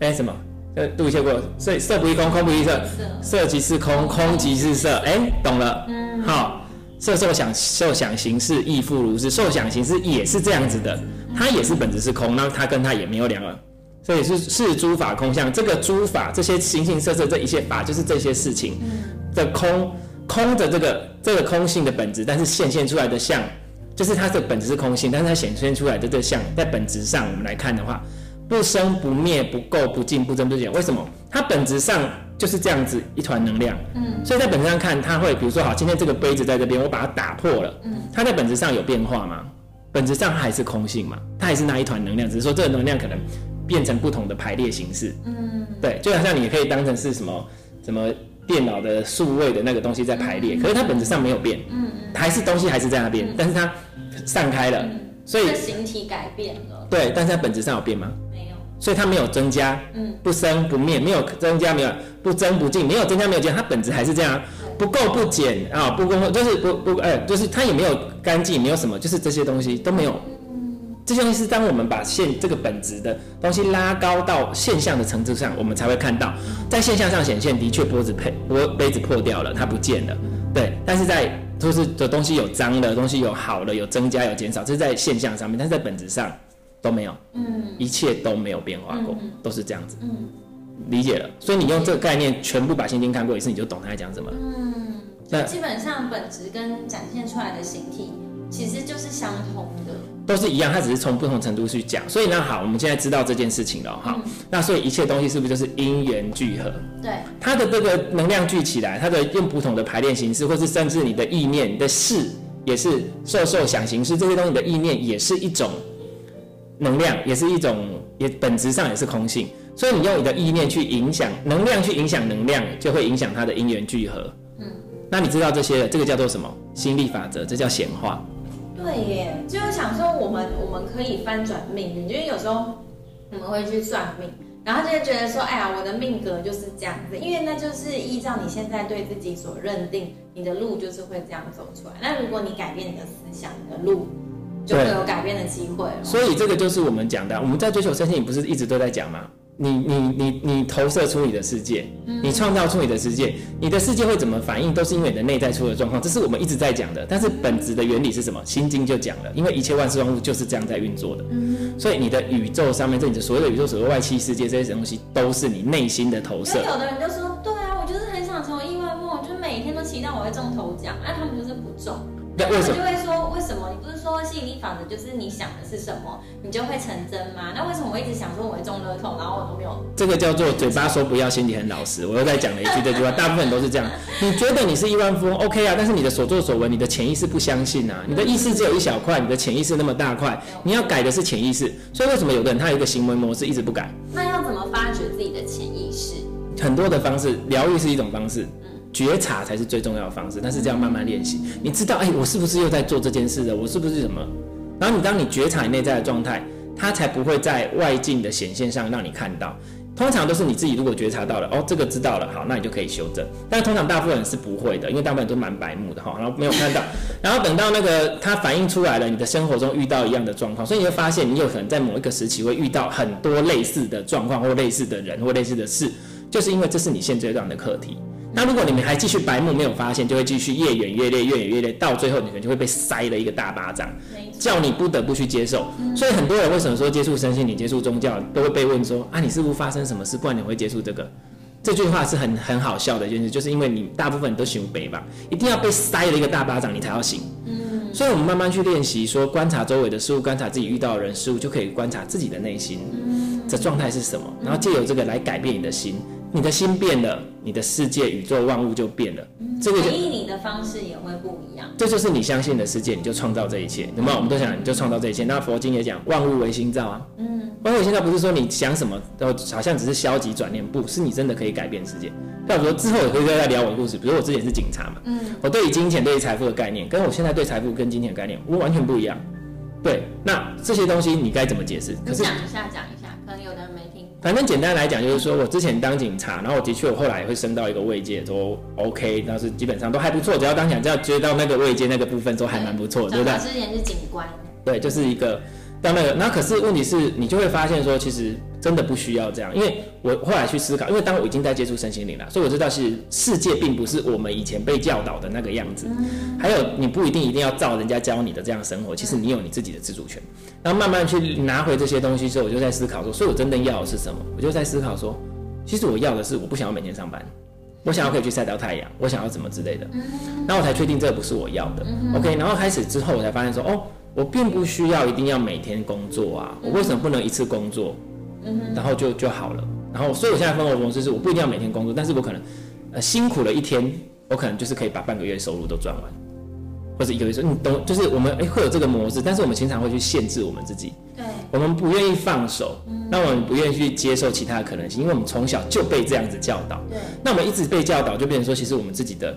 哎什么？呃，度一切过，所以色不异空，空不异色，色。即是空，空。即是色，哎，懂了。嗯，好，色受想受想行识亦复如是，受想行识也是这样子的，它也是本质是空，那它跟它也没有两个，所以是是诸法空相。这个诸法这些形形色色这一切法，就是这些事情的空，空的这个这个空性的本质，但是显现出来的相。就是它的本质是空性，但是它显现出来的这个相，在本质上我们来看的话，不生不灭，不垢不净，不增不减。为什么？它本质上就是这样子一团能量。嗯。所以在本质上看，它会，比如说，好，今天这个杯子在这边，我把它打破了。嗯。它在本质上有变化吗？本质上还是空性嘛，它还是那一团能量，只是说这个能量可能变成不同的排列形式。嗯。对，就好像你也可以当成是什么什么。电脑的数位的那个东西在排列，可是它本质上没有变，嗯，还是东西还是在那边，但是它散开了，所以形体改变了。对，但是它本质上有变吗？没有，所以它没有增加，嗯，不生不灭，没有增加，没有不增不进，没有增加没有减，它本质还是这样，不够不减啊，不垢就是不不哎，就是它也没有干净，没有什么，就是这些东西都没有。这些东西是当我们把现这个本质的东西拉高到现象的层次上，我们才会看到，在现象上显现，的确杯子配杯杯子破掉了，它不见了，对。但是在就是的东西有脏的东西，有好的，有增加有减少，这是在现象上面，但是在本质上都没有，嗯，一切都没有变化过，都是这样子，嗯，理解了。所以你用这个概念全部把心经看过一次，你就懂他在讲什么，嗯。那基本上本质跟展现出来的形体其实就是相同的。都是一样，它只是从不同程度去讲。所以呢，好，我们现在知道这件事情了，哈、嗯。那所以一切东西是不是就是因缘聚合？对。它的这个能量聚起来，它的用不同的排列形式，或是甚至你的意念、你的事，也是受受想行识这些东西的意念，也是一种能量，也是一种，也本质上也是空性。所以你用你的意念去影响能量，去影响能量，就会影响它的因缘聚合。嗯。那你知道这些，这个叫做什么？心力法则，这叫显化。对耶，就是想说我们我们可以翻转命运，因为有时候我们会去算命，然后就会觉得说，哎呀，我的命格就是这样子，因为那就是依照你现在对自己所认定，你的路就是会这样走出来。那如果你改变你的思想，你的路就会有改变的机会了。所以这个就是我们讲的，我们在追求身心，不是一直都在讲吗？你你你你投射出你的世界，你创造出你的世界，你的世界会怎么反应，都是因为你的内在出了状况。这是我们一直在讲的。但是本质的原理是什么？心经就讲了，因为一切万事万物就是这样在运作的。所以你的宇宙上面，这你的所有的宇宙、所谓外气世界这些东西，都是你内心的投射。有的人就说，对啊，我就是很想成为亿万富翁，就是每天都期待我会中头奖，那他们就是不中。那他们就会说，为什么？你不是说吸引力法则就是你想的是什么，你就会成真吗？那为什么我一直想说我会中乐透，然后我都没有？这个叫做嘴巴说不要，心里很老实。我又再讲了一句这句话，[LAUGHS] 大部分都是这样。你觉得你是亿万富翁，OK 啊？但是你的所作所为，你的潜意识不相信啊。你的意识只有一小块，你的潜意识那么大块，你要改的是潜意识。所以为什么有的人他有一个行为模式一直不改？那要怎么发掘自己的潜意识？很多的方式，疗愈是一种方式。觉察才是最重要的方式，但是这样慢慢练习，你知道，哎、我是不是又在做这件事的？我是不是什么？然后你当你觉察你内在的状态，它才不会在外境的显现上让你看到。通常都是你自己如果觉察到了，哦，这个知道了，好，那你就可以修正。但通常大部分人是不会的，因为大部分人都蛮白目的哈，然后 [LAUGHS] 没有看到，然后等到那个它反映出来了，你的生活中遇到一样的状况，所以你会发现，你有可能在某一个时期会遇到很多类似的状况，或类似的人，或类似的事，就是因为这是你现阶段的课题。那如果你们还继续白目没有发现，就会继续越远越烈，越远越烈，到最后你可能就会被塞了一个大巴掌，叫你不得不去接受。所以很多人为什么说接触身心灵、接触宗教，都会被问说啊，你是不是发生什么事，不然你会接触这个？这句话是很很好笑的一件事，就是因为你大部分都行北吧，一定要被塞了一个大巴掌，你才要醒。嗯，所以我们慢慢去练习，说观察周围的事物，观察自己遇到的人事物，就可以观察自己的内心的状态是什么，然后借由这个来改变你的心。你的心变了，你的世界、宇宙万物就变了。嗯、这个回应你的方式也会不一样。这就是你相信的世界，你就创造这一切。那么我们都想，你就创造这一切。那佛经也讲，万物为心造啊。嗯，万物唯心造不是说你想什么都好像只是消极转念，不是你真的可以改变世界。比如说之后也可以再聊我的故事。比如我之前是警察嘛，嗯，我对于金钱、对于财富的概念，跟我现在对财富跟金钱的概念，我完全不一样。对，那这些东西你该怎么解释？可是讲一下，讲一下，可能有的人没。反正简单来讲，就是说我之前当警察，然后我的确我后来也会升到一个位阶，都 OK，但是基本上都还不错。只要当警察，只要追到那个位阶那个部分，都还蛮不错，对不对？之前是警官。对，就是一个。到那个，那可是问题是，你就会发现说，其实真的不需要这样。因为我后来去思考，因为当我已经在接触身心灵了，所以我知道是世界并不是我们以前被教导的那个样子。还有，你不一定一定要照人家教你的这样生活，其实你有你自己的自主权。然后慢慢去拿回这些东西之后，我就在思考说，所以我真正要的是什么？我就在思考说，其实我要的是，我不想要每天上班，我想要可以去晒到太阳，我想要怎么之类的。然后我才确定这个不是我要的。OK，然后开始之后，我才发现说，哦。我并不需要一定要每天工作啊，我为什么不能一次工作，然后就就好了？然后，所以我现在生活模式是，我不一定要每天工作，但是我可能，呃，辛苦了一天，我可能就是可以把半个月收入都赚完，或者一个月收，你懂？就是我们诶会有这个模式，但是我们经常会去限制我们自己，对，我们不愿意放手，那我们不愿意去接受其他的可能性，因为我们从小就被这样子教导，对，那我们一直被教导，就变成说，其实我们自己的。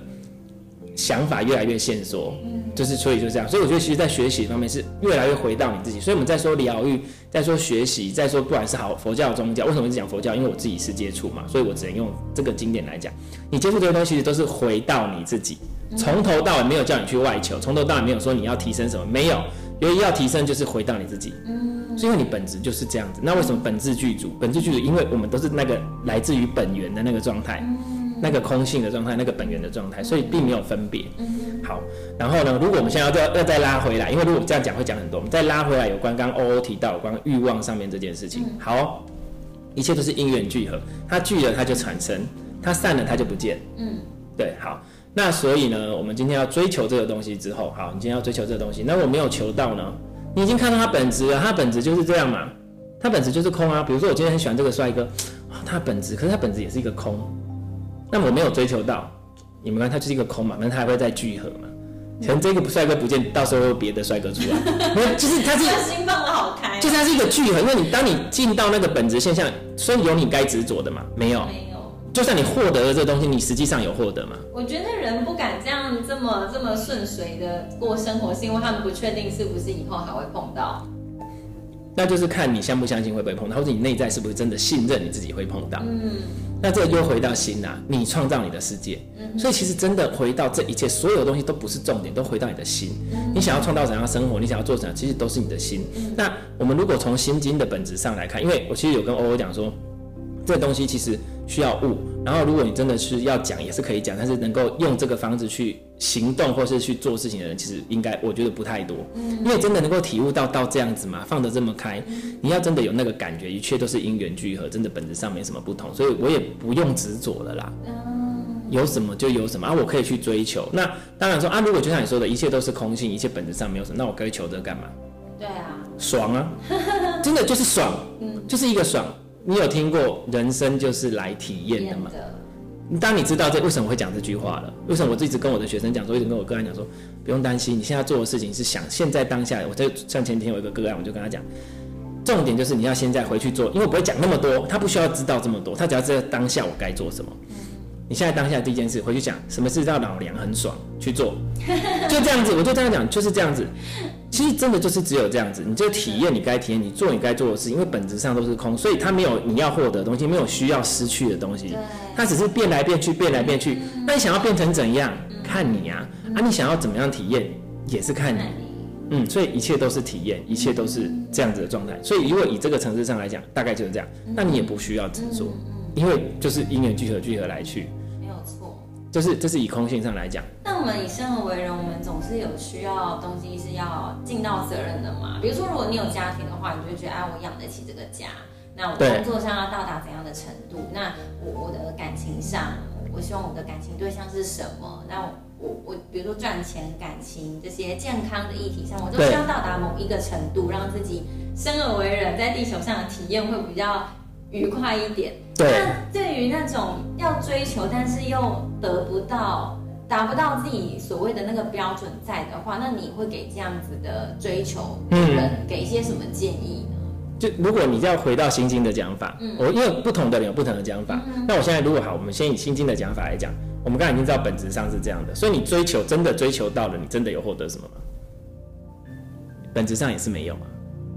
想法越来越限缩，就是所以就这样，所以我觉得其实，在学习方面是越来越回到你自己。所以我们在说疗愈，在说学习，在说不管是好佛教、宗教，为什么一直讲佛教？因为我自己是接触嘛，所以我只能用这个经典来讲。你接触这些东西，其实都是回到你自己，从头到尾没有叫你去外求，从头到尾没有说你要提升什么，没有，由于要提升就是回到你自己。嗯，所以因为你本质就是这样子。那为什么本质具足？本质具足，因为我们都是那个来自于本源的那个状态。那个空性的状态，那个本源的状态，所以并没有分别。好，然后呢，如果我们现在要再要再拉回来，因为如果这样讲会讲很多，我们再拉回来有关刚刚欧欧提到有关欲望上面这件事情。好，一切都是因缘聚合，它聚了它就产生，它散了它就不见。嗯，对，好，那所以呢，我们今天要追求这个东西之后，好，你今天要追求这个东西，那我没有求到呢，你已经看到它本质了，它本质就是这样嘛，它本质就是空啊。比如说我今天很喜欢这个帅哥，它本质，可是他本质也是一个空。那我没有追求到，你们看，它就是一个空嘛，那它还会再聚合嘛？可能这个帅哥不见，到时候有别的帅哥出来，[LAUGHS] 没有，就是它是心放的好开，就是它是一个聚合。因为你当你进到那个本质现象，所以有你该执着的嘛？没有，没有。就算你获得了这个东西，你实际上有获得吗？我觉得人不敢这样这么这么顺遂的过生活，是因为他们不确定是不是以后还会碰到。那就是看你相不相信会不会碰到，或者你内在是不是真的信任你自己会碰到。嗯。那这又回到心啊，你创造你的世界，嗯所以其实真的回到这一切，所有的东西都不是重点，都回到你的心。你想要创造怎样的生活，你想要做什么，其实都是你的心。那我们如果从心经的本质上来看，因为我其实有跟欧欧讲说，这个东西其实需要悟。然后如果你真的是要讲，也是可以讲，但是能够用这个方式去行动或是去做事情的人，其实应该我觉得不太多。嗯，因为真的能够体悟到到这样子嘛，放得这么开，你要真的有那个感觉，一切都是因缘聚合，真的本质上没什么不同，所以我也不用执着了啦。有什么就有什么啊，我可以去追求。那当然说啊，如果就像你说的，一切都是空性，一切本质上没有什么，那我该求这干嘛？对啊，爽啊，真的就是爽，[LAUGHS] 嗯，就是一个爽。你有听过人生就是来体验的吗？的当你知道这为什么会讲这句话了，为什么我一直跟我的学生讲说，一直跟我个案讲说，不用担心，你现在做的事情是想现在当下。我在像前天有一个个案，我就跟他讲，重点就是你要现在回去做，因为我不会讲那么多，他不需要知道这么多，他只要知道当下我该做什么。你现在当下第一件事，回去讲什么事让老娘很爽去做，就这样子，我就这样讲，就是这样子。其实真的就是只有这样子，你就体验你该体验，你做你该做的事，因为本质上都是空，所以它没有你要获得的东西，没有需要失去的东西，它只是变来变去，变来变去。那你想要变成怎样，看你啊，啊，你想要怎么样体验，也是看你。嗯，所以一切都是体验，一切都是这样子的状态。所以如果以这个层次上来讲，大概就是这样，那你也不需要执着，因为就是因缘聚合，聚合来去。就是这是以空性上来讲，那我们以生而为人，我们总是有需要东西是要尽到责任的嘛。比如说，如果你有家庭的话，你就觉得哎，我养得起这个家。那我工作上要到达怎样的程度？那我我的感情上，我希望我的感情对象是什么？那我我比如说赚钱、感情这些健康的议题上，我都需要到达某一个程度，让自己生而为人，在地球上的体验会比较愉快一点。对。那对于那种要追求，但是又得不到、达不到自己所谓的那个标准在的话，那你会给这样子的追求的人给一些什么建议呢？就如果你要回到心经的讲法，嗯，我因为不同的人有不同的讲法。嗯、那我现在如果好，我们先以心经的讲法来讲，我们刚才已经知道本质上是这样的，所以你追求真的追求到了，你真的有获得什么吗？本质上也是没有嘛。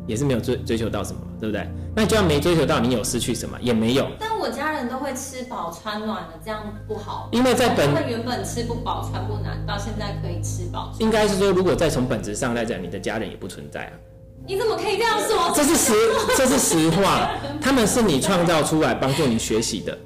也是没有追追求到什么，对不对？那你就算没追求到，你有失去什么？也没有。但我家人都会吃饱穿暖的，这样不好。因为在本，他们原本吃不饱穿不暖，到现在可以吃饱。应该是说，如果再从本质上来讲，你的家人也不存在啊。你怎么可以这样说？这是实，[LAUGHS] 这是实话。他们是你创造出来帮助你学习的。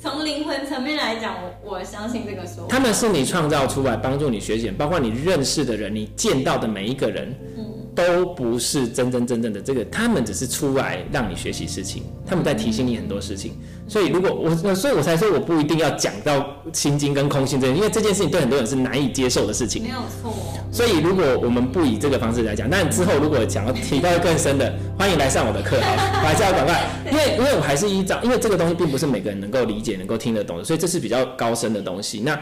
从灵魂层面来讲，我我相信这个说法。他们是你创造出来帮助你学习，包括你认识的人，你见到的每一个人。嗯。都不是真真正正的这个，他们只是出来让你学习事情，他们在提醒你很多事情。所以如果我，所以我才说我不一定要讲到心经跟空心这，因为这件事情对很多人是难以接受的事情。没有错。所以如果我们不以这个方式来讲，那之后如果想要提到更深的，欢迎来上我的课好，我还是要赶快，[LAUGHS] 因为因为我还是依照，因为这个东西并不是每个人能够理解、能够听得懂的，所以这是比较高深的东西。那。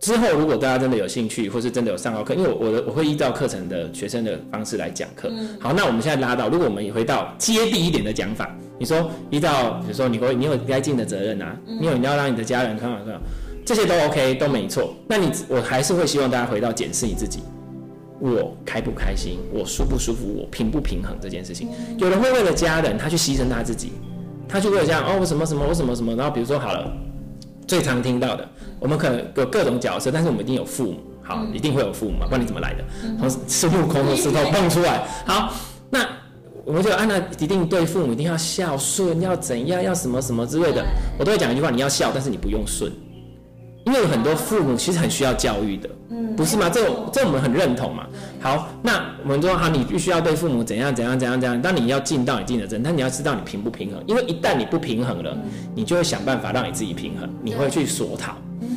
之后，如果大家真的有兴趣，或是真的有上到课，因为我的我会依照课程的学生的方式来讲课。嗯、好，那我们现在拉到，如果我们也回到接地一点的讲法，你说依照，比如说你会你有该尽的责任啊，嗯、你有你要让你的家人看好看好，这些都 OK 都没错。那你我还是会希望大家回到检视你自己，我开不开心，我舒不舒服，我平不平衡这件事情。嗯、有人会为了家人，他去牺牲他自己，他就会这样哦，我什么什么，我什么什么，然后比如说好了。最常听到的，我们可能有各种角色，但是我们一定有父母，好，一定会有父母嘛，不然你怎么来的？从孙悟空的石头 [LAUGHS] 蹦出来，好，那我们就按照一定对父母一定要孝顺，要怎样，要什么什么之类的，我都会讲一句话：你要孝，但是你不用顺。因为有很多父母其实很需要教育的，嗯，不是吗？这这我们很认同嘛。好，那我们说好，你必须要对父母怎样怎样怎样怎样。当你要尽到你尽的责任，但你要知道你平不平衡。因为一旦你不平衡了，你就会想办法让你自己平衡，你会去索讨。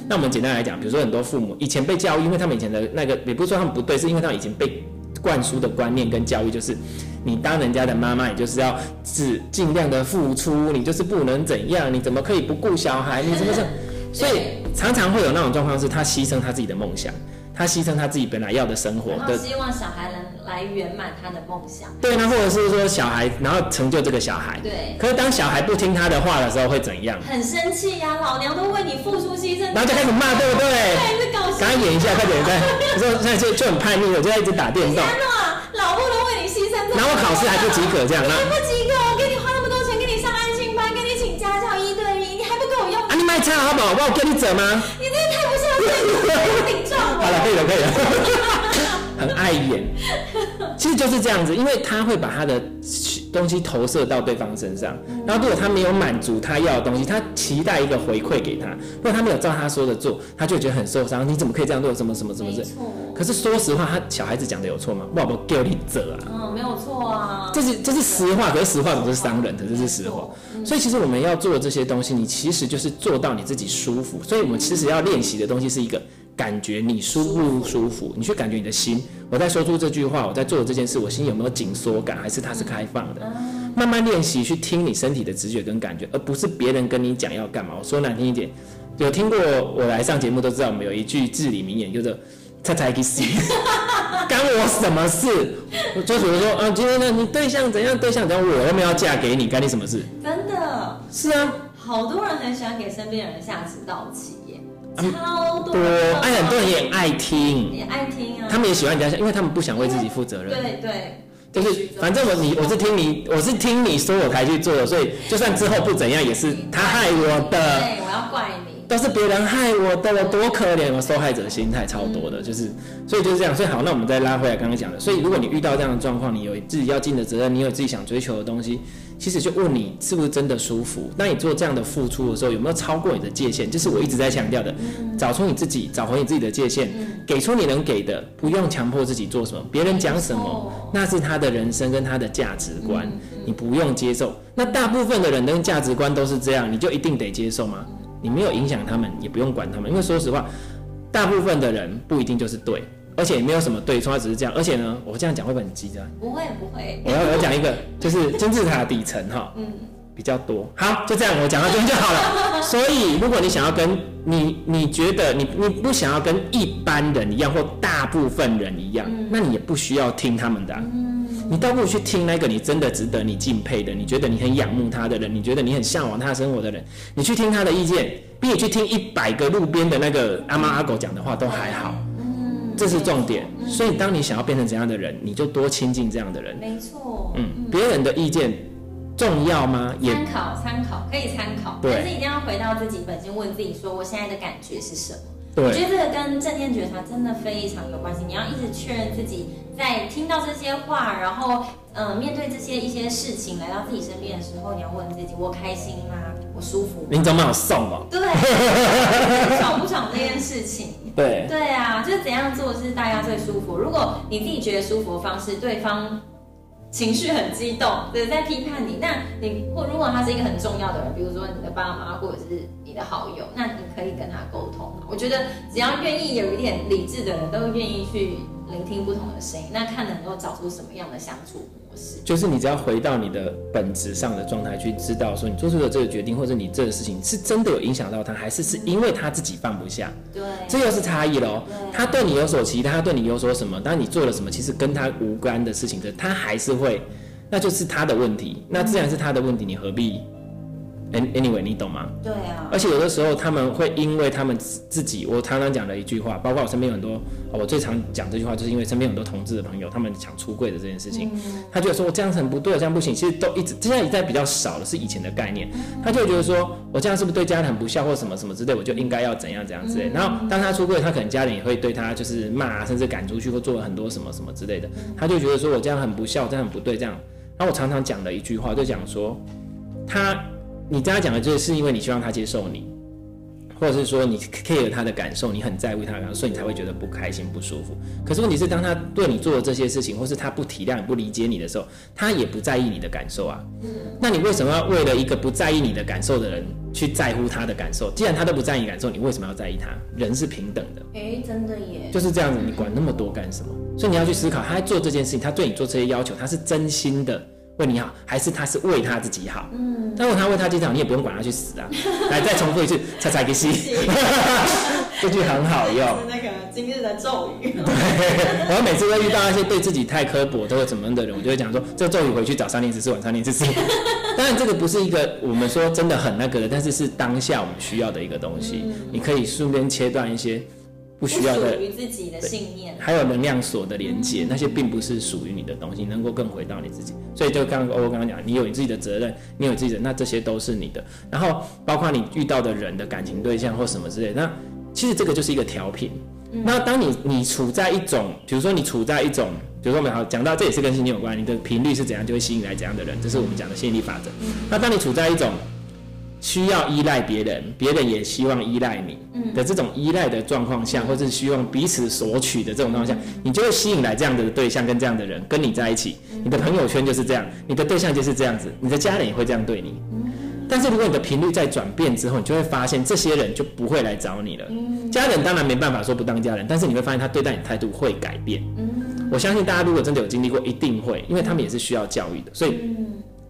那我们简单来讲，比如说很多父母以前被教育，因为他们以前的那个也不是说他们不对，是因为他们以前被灌输的观念跟教育就是，你当人家的妈妈，你就是要只尽量的付出，你就是不能怎样，你怎么可以不顾小孩？你怎么是？所以常常会有那种状况，是他牺牲他自己的梦想，他牺牲他自己本来要的生活的，希望小孩能来圆满他的梦想。对，那或者是说小孩，然后成就这个小孩。对。可是当小孩不听他的话的时候，会怎样？很生气呀！老娘都为你付出牺牲，然后就开始骂，对不对？对，搞赶快演一下，快点，快！[LAUGHS] 你说现在就就很叛逆，我就在一直打电动。天哪，老婆都为你牺牲，然后考试还不及格，这样还不及格，我给你花那么多钱，给你上安心班，给你请家教一对一，你还不够用？啊，你卖菜好不好？我跟你走吗？你这也太不孝顺了。好了，可以了，可以了。[LAUGHS] 很碍眼，其实就是这样子，因为他会把他的东西投射到对方身上，然后如果他没有满足他要的东西，他期待一个回馈给他，如果他没有照他说的做，他就觉得很受伤。你怎么可以这样做？什么什么什么？没错。可是说实话，他小孩子讲的有错吗？我不给你责啊。嗯，没有错啊。这是这是实话，可是实话不是伤人的，这是实话。所以其实我们要做的这些东西，你其实就是做到你自己舒服。所以我们其实要练习的东西是一个。感觉你舒不舒服？你去感觉你的心。我在说出这句话，我在做的这件事，我心有没有紧缩感，还是它是开放的？慢慢练习去听你身体的直觉跟感觉，而不是别人跟你讲要干嘛。我说难听一点，有听过我来上节目都知道，我们有一句至理名言，就是“猜猜去死”，[LAUGHS] 干我什么事？就比如说，啊，今天呢，你对象怎样？对象怎样？我又没有要嫁给你，干你什么事？真的是啊，好多人很喜欢给身边人下指导棋。超多，哎，很多人也爱听，也爱听啊。他们也喜欢人家，因为他们不想为自己负责任。对对，就是反正我你我是听你我是听你说我才去做的，所以就算之后不怎样，也是他害我的。对，我要怪你。都是别人害我的，我多可怜，我受害者心态超多的，就是所以就是这样。所以好，那我们再拉回来刚刚讲的，所以如果你遇到这样的状况，你有自己要尽的责任，你有自己想追求的东西。其实就问你是不是真的舒服？那你做这样的付出的时候，有没有超过你的界限？就是我一直在强调的，找出你自己，找回你自己的界限，给出你能给的，不用强迫自己做什么。别人讲什么，那是他的人生跟他的价值观，你不用接受。那大部分的人的价值观都是这样，你就一定得接受吗？你没有影响他们，也不用管他们，因为说实话，大部分的人不一定就是对。而且也没有什么对错，他只是这样。而且呢，我这样讲会不会很激动？不会不会。我要我要讲一个，就是金字塔底层哈，嗯，比较多。好，就这样，我讲到这边就好了。[LAUGHS] 所以，如果你想要跟你，你觉得你你不想要跟一般人一样，或大部分人一样，嗯、那你也不需要听他们的、啊。嗯。你倒不如去听那个你真的值得你敬佩的，你觉得你很仰慕他的人，你觉得你很向往他生活的人，你去听他的意见，比你去听一百个路边的那个阿猫阿狗讲的话都还好。这是重点，所以当你想要变成怎样的人，你就多亲近这样的人。没错，嗯，别人的意见重要吗？也参考参考可以参考，但是一定要回到自己本身，问自己说，我现在的感觉是什么？对，我觉得这个跟正念觉察真的非常有关系。你要一直确认自己在听到这些话，然后嗯，面对这些一些事情来到自己身边的时候，你要问自己：我开心吗？我舒服吗？你怎么有送哦？对，爽不爽这件事情？对对啊，就是怎样做是大家最舒服。如果你自己觉得舒服的方式，对方情绪很激动，对，在批判你，那你或如果他是一个很重要的人，比如说你的爸妈或者是你的好友，那你可以跟他沟通。我觉得只要愿意有一点理智的人，都愿意去聆听不同的声音，那看能够找出什么样的相处模式。就是你只要回到你的本质上的状态，去知道说你做出的这个决定，或者你这个事情是真的有影响到他，还是是因为他自己放不下？对，这又是差异喽。他对你有所期待，他对你有所什么，当你做了什么，其实跟他无关的事情，他还是会，那就是他的问题。那既然是他的问题，你何必？Anyway，你懂吗？对啊。而且有的时候他们会因为他们自己，我常常讲的一句话，包括我身边有很多，我最常讲这句话，就是因为身边很多同志的朋友，他们想出柜的这件事情，嗯、他就说我这样很不对，这样不行。其实都一直现在一在比较少了，是以前的概念。他就会觉得说我这样是不是对家人很不孝，或什么什么之类，我就应该要怎样怎样之类。然后当他出柜，他可能家人也会对他就是骂，甚至赶出去，或做了很多什么什么之类的。他就觉得说我这样很不孝，这样很不对，这样。然后我常常讲的一句话就讲说他。你跟他讲的就是，是因为你希望他接受你，或者是说你 care 他的感受，你很在乎他的感受，所以你才会觉得不开心、不舒服。可是问题是，当他对你做的这些事情，或是他不体谅、不理解你的时候，他也不在意你的感受啊。嗯。那你为什么要为了一个不在意你的感受的人去在乎他的感受？既然他都不在意感受，你为什么要在意他？人是平等的。诶，真的耶。就是这样子，你管那么多干什么？所以你要去思考，他在做这件事情，他对你做这些要求，他是真心的。为你好，还是他是为他自己好？嗯，但如果他为他自己好，你也不用管他去死啊。[LAUGHS] 来，再重复一次，猜猜个戏，[LAUGHS] 这句很好用。是那个今日的咒语。对，我每次都遇到那些对自己太刻薄、都会怎么样的人，我就会讲说，这个咒语回去早上念一次，晚上念一次。[LAUGHS] 当然，这个不是一个我们说真的很那个的，但是是当下我们需要的一个东西。嗯、你可以顺便切断一些。不需要的属于自己的信念，还有能量锁的连接，那些并不是属于你的东西，能够更回到你自己。所以就刚刚我刚刚讲，你有你自己的责任，你有自己的，那这些都是你的。然后包括你遇到的人的感情对象或什么之类的，那其实这个就是一个调频。嗯、那当你你处在一种，比如说你处在一种，比如说我们好讲到这也是跟心理有关，你的频率是怎样，就会吸引来怎样的人，这是我们讲的吸引力法则。嗯、那当你处在一种需要依赖别人，别人也希望依赖你的这种依赖的状况下，嗯、或者是希望彼此索取的这种状况下，你就会吸引来这样的对象跟这样的人跟你在一起。你的朋友圈就是这样，你的对象就是这样子，你的家人也会这样对你。但是如果你的频率在转变之后，你就会发现这些人就不会来找你了。家人当然没办法说不当家人，但是你会发现他对待你态度会改变。我相信大家如果真的有经历过，一定会，因为他们也是需要教育的，所以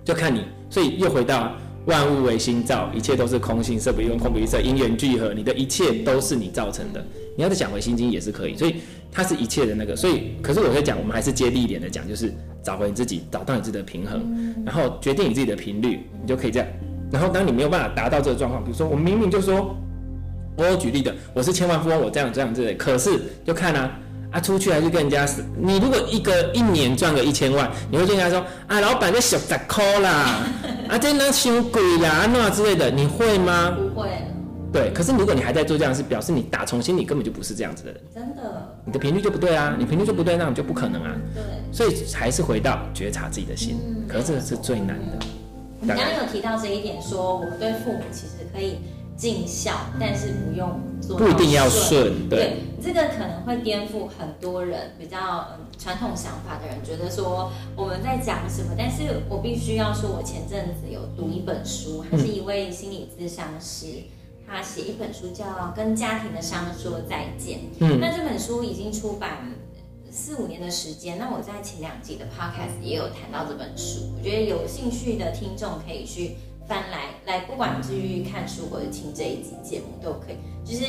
就看你。所以又回到万物为心造，一切都是空性，色不异空，空不异色，因缘聚合，你的一切都是你造成的。你要再讲回心经也是可以，所以它是一切的那个。所以，可是我会讲，我们还是接地一点的讲，就是找回你自己，找到你自己的平衡，然后决定你自己的频率，你就可以这样。然后，当你没有办法达到这个状况，比如说我明明就说，我举例的，我是千万富翁，我这样这样之类，可是就看啊，啊出去还是跟人家死。你如果一个一年赚个一千万，你会跟人家说啊，老板这小十块啦，[LAUGHS] 啊这那太贵啦，啊那之类的，你会吗？不会。对，可是如果你还在做这样，事表示你打从心里根本就不是这样子的人。真的。你的频率就不对啊，你频率就不对，那你就不可能啊。对。所以还是回到觉察自己的心，嗯、可是这是最难的。你刚刚有提到这一点，说我们对父母其实可以尽孝，但是不用做不一定要顺。对，对，这个可能会颠覆很多人比较嗯传统想法的人，觉得说我们在讲什么。但是我必须要说，我前阵子有读一本书，还是一位心理咨商师，他写一本书叫《跟家庭的伤说再见》。嗯，那这本书已经出版四五年的时间，那我在前两集的 podcast 也有谈到这本书，我觉得有兴趣的听众可以去翻来，来不管是去看书或者听这一集节目都可以，就是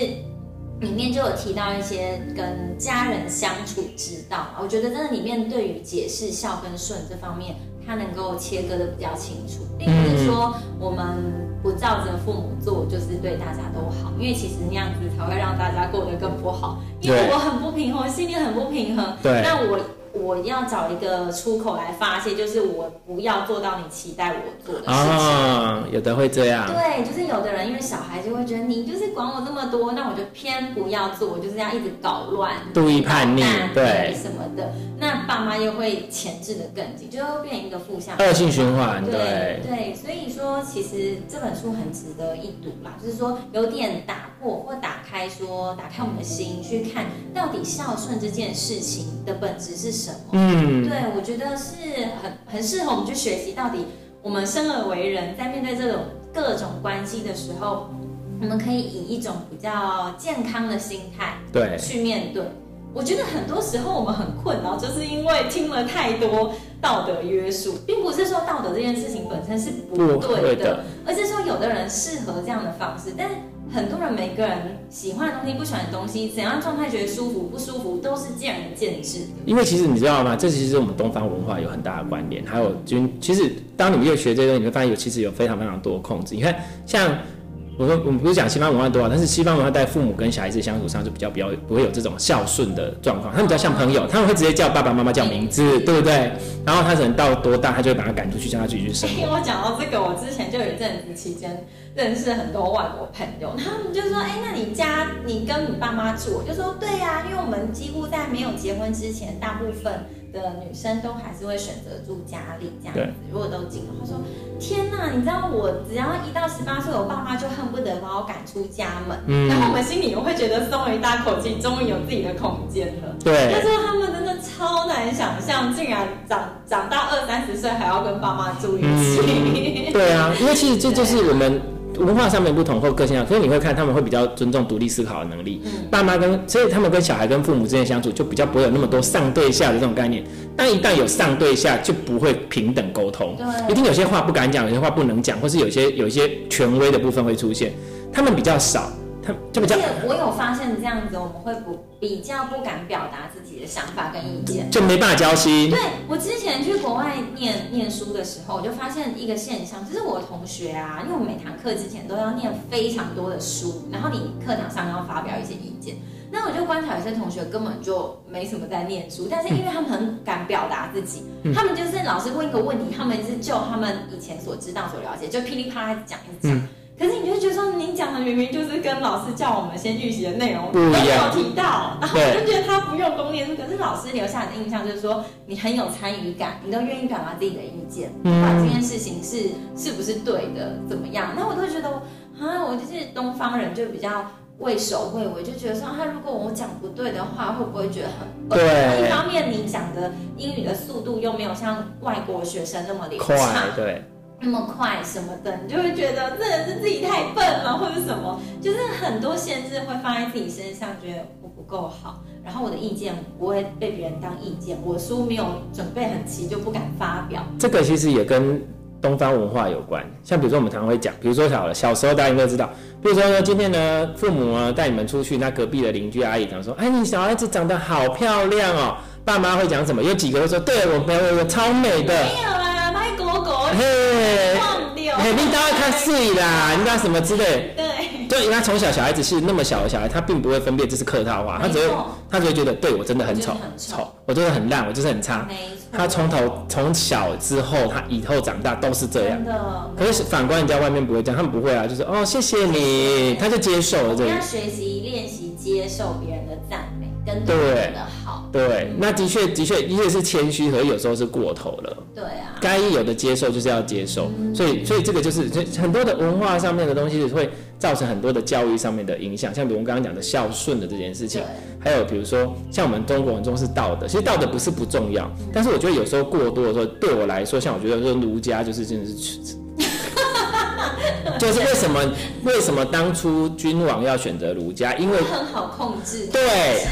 里面就有提到一些跟家人相处之道，我觉得真的里面对于解释孝跟顺这方面。他能够切割的比较清楚，并不是说我们不照着父母做就是对大家都好，因为其实那样子才会让大家过得更不好。因为我很不平衡，心里很不平衡。对，那我。我要找一个出口来发泄，就是我不要做到你期待我做的事情。啊，有的会这样。对，就是有的人因为小孩就会觉得你就是管我那么多，那我就偏不要做，我就是要一直搞乱、故意叛逆，对什么的。那爸妈又会牵制的更紧，就会变成一个负向恶性循环。对对，对，所以说其实这本书很值得一读啦，就是说有点打破或打开说，说打开我们的心去看到底孝顺这件事情的本质是什么。嗯，对，我觉得是很很适合我们去学习。到底我们生而为人，在面对这种各种关系的时候，我们可以以一种比较健康的心态对去面对。我觉得很多时候我们很困扰，就是因为听了太多道德约束，并不是说道德这件事情本身是不对的，对的，而是说有的人适合这样的方式，但很多人每个人喜欢的东西、不喜欢的东西，怎样状态觉得舒服不舒服，都是见仁见智。因为其实你知道吗？这其实是我们东方文化有很大的关联，还有就其实当你们越学这些你会发现有其实有非常非常多的控制。你看像。我说我们不是讲西方文化多少，但是西方文化在父母跟小孩子相处上就比较比较不会有这种孝顺的状况，他们比较像朋友，他们会直接叫爸爸妈妈叫名字，对不对？然后他可能到多大，他就会把他赶出去，叫他自己去生活。[LAUGHS] 我讲到这个，我之前就有一阵子期间认识很多外国朋友，他们就说：“哎，那你家你跟你爸妈住？”我就说：“对呀，因为我们几乎在没有结婚之前，大部分。”的女生都还是会选择住家里这样子，如果都进了，他说：“天哪，你知道我只要一到十八岁，我爸妈就恨不得把我赶出家门，嗯、然后我们心里又会觉得松了一大口气，终于有自己的空间了。”对，他说他们真的超难想象，竟然长长到二三十岁还要跟爸妈住一起。嗯、对啊，因为其实这就是 [LAUGHS] 我们。文化上面不同或个性上，所以你会看他们会比较尊重独立思考的能力。嗯、爸妈跟所以他们跟小孩跟父母之间相处就比较不会有那么多上对下的这种概念。但一旦有上对下，就不会平等沟通，一定有些话不敢讲，有些话不能讲，或是有些有一些权威的部分会出现。他们比较少。他就比较，我有发现这样子，我们会不比较不敢表达自己的想法跟意见，就没办法交心。对，我之前去国外念念书的时候，我就发现一个现象，就是我的同学啊，因为我们每堂课之前都要念非常多的书，然后你课堂上要发表一些意见，那我就观察有些同学根本就没什么在念书，但是因为他们很敢表达自己，嗯、他们就是老师问一个问题，他们是就他们以前所知道所了解，就噼里啪啦讲一讲。嗯可是你就觉得说，你讲的明明就是跟老师叫我们先预习的内容都没有提到，然后我就觉得他不用功念书，可是老师留下的印象就是说你很有参与感，你都愿意表达自己的意见，不管这件事情是是不是对的，怎么样，那我都觉得啊，我就是东方人就比较畏首畏尾，就觉得说他如果我讲不对的话，会不会觉得很笨？对。一方面你讲的英语的速度又没有像外国学生那么流畅，快，对。那么快什么的，你就会觉得真的是自己太笨了，或者什么，就是很多限制会放在自己身上，觉得我不够好，然后我的意见不会被别人当意见，我书没有准备很齐就不敢发表。这个其实也跟东方文化有关，像比如说我们常常会讲，比如说小小时候大家应该知道，比如说呢今天呢父母啊带你们出去，那隔壁的邻居阿姨讲说，哎你小孩子长得好漂亮哦，爸妈会讲什么？有几个会说，对我没有，我超美的。没有啊，卖狗狗。嘿，嘿，你当然看碎啦，你知道什么之类？对，就，因为他从小小孩子是那么小的小孩，他并不会分辨这是客套话，他只会他只会觉得对我真的很丑，丑，我真的很烂，我就是很差。他从头从小之后，他以后长大都是这样。的。可是反观人家外面不会这样，他们不会啊，就是哦谢谢你，他就接受了这个。要学习练习接受别人的赞美，跟对的好。对，那的确的确，的确是谦虚，和有时候是过头了。对啊，该有的接受就是要接受，嗯、所以所以这个就是很多的文化上面的东西会造成很多的教育上面的影响，像比如我们刚刚讲的孝顺的这件事情，还有比如说像我们中国很重视道德，其实道德不是不重要，嗯、但是我觉得有时候过多的时候，对我来说，像我觉得说儒家就是真的是，就是为什么为什么当初君王要选择儒家？因为很好控制，对，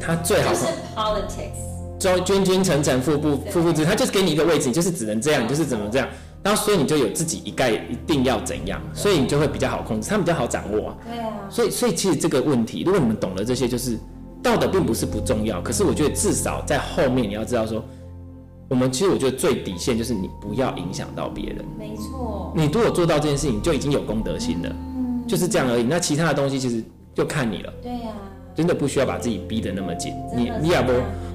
他最好是 politics。说君君臣臣父父父父之，他就是给你一个位置，你就是只能这样，你就是怎么这样，然后所以你就有自己一概一定要怎样，所以你就会比较好控制，他比较好掌握啊。对啊。所以所以其实这个问题，如果你们懂了这些，就是道德并不是不重要，可是我觉得至少在后面你要知道说，我们其实我觉得最底线就是你不要影响到别人。没错。你如果做到这件事情，就已经有公德心了，就是这样而已。那其他的东西其实就看你了。对呀。真的不需要把自己逼得那么紧，你你也不，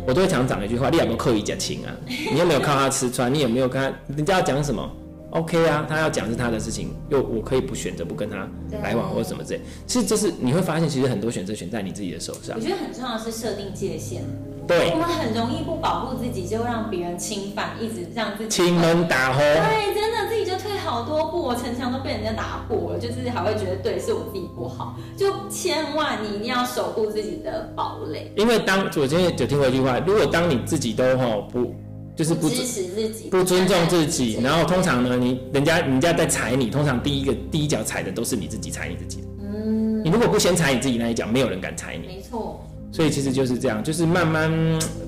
我都会常讲一句话，你也不刻意讲情啊，你有没有靠他吃穿？你有没有看人家要讲什么？OK 啊，他要讲是他的事情，又我可以不选择不跟他来往或者什么之类。其实这是你会发现，其实很多选择权在你自己的手上。我觉得很重要的是设定界限。对，我们很容易不保护自己，就让别人侵犯，一直让自己亲门打户。对，真的自己就退好多步，我城墙都被人家打破了，就是还会觉得对，是我自己不好。就千万你一定要守护自己的堡垒。因为当我今天有听过一句话，如果当你自己都吼不就是不，不支持自己，不尊重自己，然后通常呢，你人家人家在踩你，通常第一个第一脚踩的都是你自己踩你自己的。嗯，你如果不先踩你自己那一脚，没有人敢踩你。没错。所以其实就是这样，就是慢慢，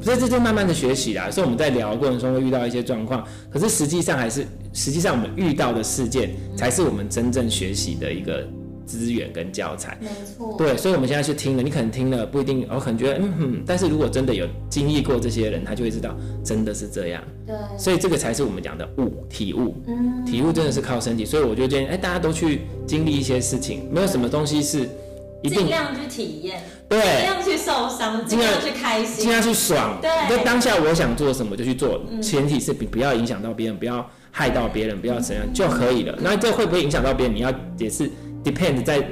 所以这就慢慢的学习啦。所以我们在聊的过程中会遇到一些状况，可是实际上还是，实际上我们遇到的事件才是我们真正学习的一个资源跟教材。没错。对，所以我们现在去听了，你可能听了不一定，我可能觉得嗯哼，但是如果真的有经历过这些人，他就会知道真的是这样。对。所以这个才是我们讲的悟，体悟。嗯。体悟真的是靠身体，所以我就建议，哎，大家都去经历一些事情，没有什么东西是。尽量去体验，对，尽量去受伤，尽量去开心，尽量去爽。对，就当下我想做什么就去做，嗯、前提是不不要影响到别人，不要害到别人，不要怎样就可以了。那这会不会影响到别人？你要也是 depend 在。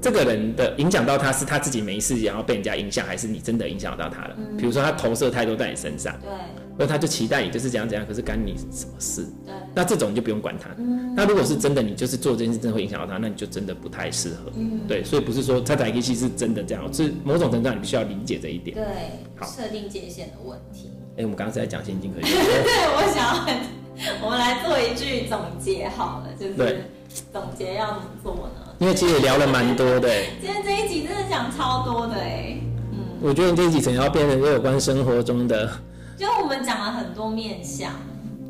这个人的影响到他是他自己没事，然后被人家影响，还是你真的影响到他了？嗯、比如说他投射太多在你身上，对，那他就期待你就是怎样怎样，可是干你什么事？对，那这种你就不用管他。嗯、那如果是真的，你就是做这件事真的会影响到他，那你就真的不太适合。嗯，对，所以不是说他在一起是真的这样，是某种程度上你必须要理解这一点。对，好，设定界限的问题。哎，我们刚刚是在讲现金，可以？对，我想要，我们来做一句总结好了，就是对总结要怎么做呢？因为其实也聊了蛮多的，今天这一集真的讲超多的哎，嗯，我觉得你这一集可能要变成有关生活中的，就我们讲了很多面相，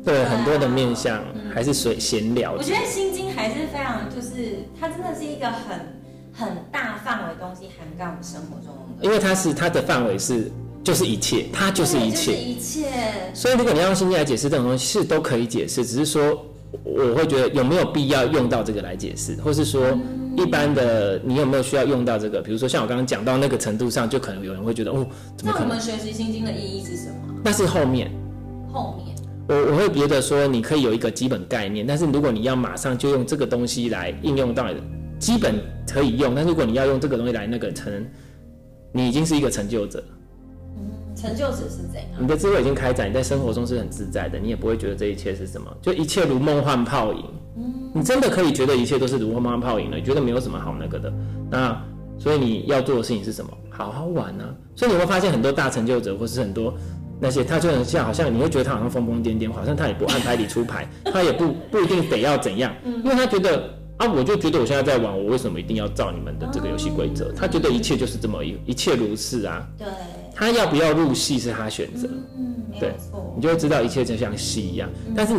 对，很多的面相，嗯、还是随闲聊。我觉得心经还是非常，就是它真的是一个很很大范围的东西，涵盖我们生活中的。因为它是它的范围是就是一切，它就是一切，就是、一切。所以如果你要用心经来解释这种东西，是都可以解释，只是说我会觉得有没有必要用到这个来解释，或是说。嗯一般的，你有没有需要用到这个？比如说像我刚刚讲到那个程度上，就可能有人会觉得哦，怎么可能？那我们学习心经的意义是什么？那是后面，后面。我我会觉得说，你可以有一个基本概念，但是如果你要马上就用这个东西来应用到，基本可以用，但如果你要用这个东西来那个成，你已经是一个成就者。嗯，成就者是怎样？你的智慧已经开展，你在生活中是很自在的，你也不会觉得这一切是什么，就一切如梦幻泡影。嗯，你真的可以觉得一切都是如梦幻泡影了，你觉得没有什么好那个的。那所以你要做的事情是什么？好好玩啊！所以你会发现很多大成就者，或是很多。那些他就很像，好像你会觉得他好像疯疯癫癫，好像他也不按牌理出牌，[LAUGHS] 他也不不一定得要怎样，因为他觉得啊，我就觉得我现在在玩，我为什么一定要照你们的这个游戏规则？他觉得一切就是这么一一切如是啊。对。他要不要入戏是他选择。嗯，对，你就会知道一切就像戏一样。但是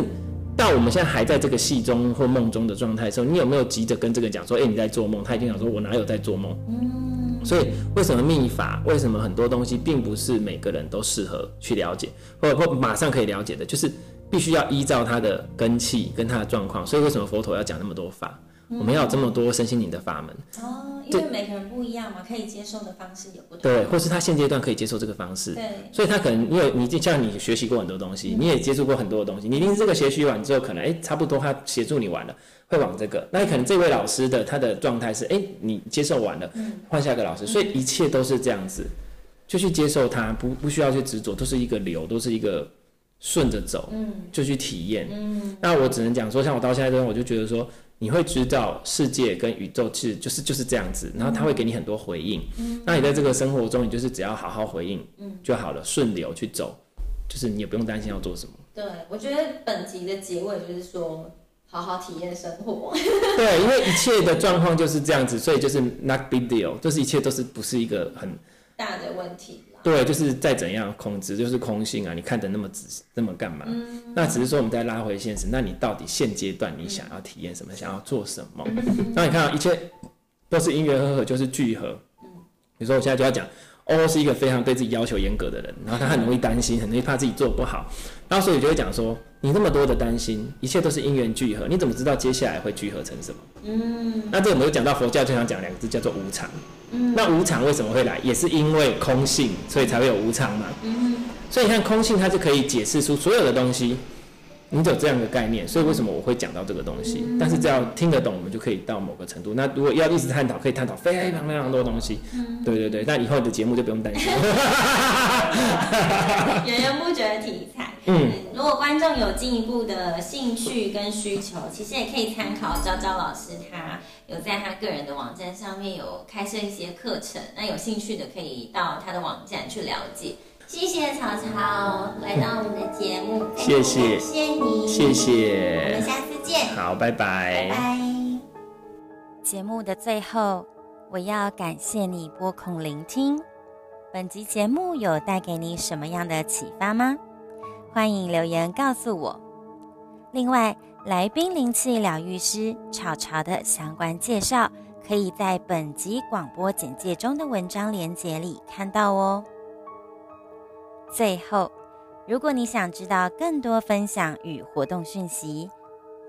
到我们现在还在这个戏中或梦中的状态的时候，你有没有急着跟这个讲说，哎，你在做梦？他已经想说，我哪有在做梦？嗯。所以，为什么秘法？为什么很多东西并不是每个人都适合去了解，或者或马上可以了解的？就是必须要依照他的根气跟他的状况。所以，为什么佛陀要讲那么多法？嗯、我们要有这么多身心灵的法门？哦，因为每个人不一样嘛，可以接受的方式也不同。对，或是他现阶段可以接受这个方式。对，所以他可能因为你就像你学习过很多东西，嗯、你也接触过很多的东西，你一定是这个学习完之后，可能哎差不多他协助你完了。会往这个，那可能这位老师的他的状态是，哎，你接受完了，换下一个老师，所以一切都是这样子，就去接受它，不不需要去执着，都是一个流，都是一个顺着走，嗯就去体验。嗯那我只能讲说，像我到现在这样，我就觉得说，你会知道世界跟宇宙其实就是就是这样子，然后他会给你很多回应。嗯那你在这个生活中，你就是只要好好回应就好了，顺流去走，就是你也不用担心要做什么。对，我觉得本集的结尾就是说。好好体验生活。[LAUGHS] [LAUGHS] 对，因为一切的状况就是这样子，所以就是 not big deal，就是一切都是不是一个很大的问题。对，就是再怎样控制，就是空性啊！你看得那么仔细，那么干嘛？嗯、那只是说我们再拉回现实，那你到底现阶段你想要体验什么？嗯、想要做什么？那你看啊，一切都是因缘和合，就是聚合。比如说我现在就要讲。欧是一个非常对自己要求严格的人，然后他很容易担心，很容易怕自己做不好，然后所以就会讲说，你那么多的担心，一切都是因缘聚合，你怎么知道接下来会聚合成什么？嗯，那这我们就讲到佛教经常讲两个字，叫做无常。嗯，那无常为什么会来？也是因为空性，所以才会有无常嘛。嗯，所以你看空性，它就可以解释出所有的东西。你有这样的概念，所以为什么我会讲到这个东西？但是只要听得懂，我们就可以到某个程度。那如果要一直探讨，可以探讨非常非常多东西。对对对，那以后的节目就不用担心。[LAUGHS] 源源不绝的题材。嗯，如果观众有进一步的兴趣跟需求，其实也可以参考昭昭老师，他有在他个人的网站上面有开设一些课程。那有兴趣的可以到他的网站去了解。谢谢曹操来到我们的节目，谢谢，谢谢你，谢谢，我们下次见，好，拜拜，拜拜。节目的最后，我要感谢你拨空聆听。本集节目有带给你什么样的启发吗？欢迎留言告诉我。另外，来宾灵气疗愈师草草的相关介绍，可以在本集广播简介中的文章连结里看到哦。最后，如果你想知道更多分享与活动讯息，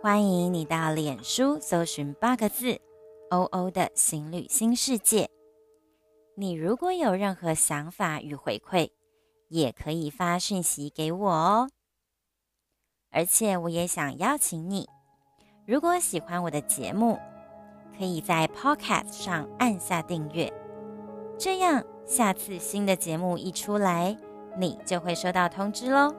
欢迎你到脸书搜寻八个字“欧欧的行旅新世界”。你如果有任何想法与回馈，也可以发讯息给我哦。而且，我也想邀请你，如果喜欢我的节目，可以在 Podcast 上按下订阅，这样下次新的节目一出来，你就会收到通知喽。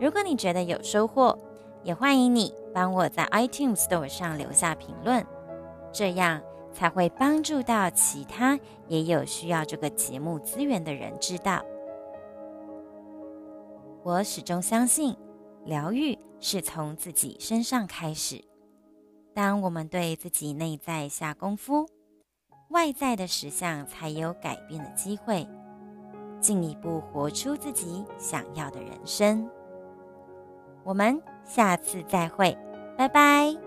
如果你觉得有收获，也欢迎你帮我在 iTunes Store 上留下评论，这样才会帮助到其他也有需要这个节目资源的人知道。我始终相信，疗愈是从自己身上开始。当我们对自己内在下功夫，外在的实相才有改变的机会。进一步活出自己想要的人生。我们下次再会，拜拜。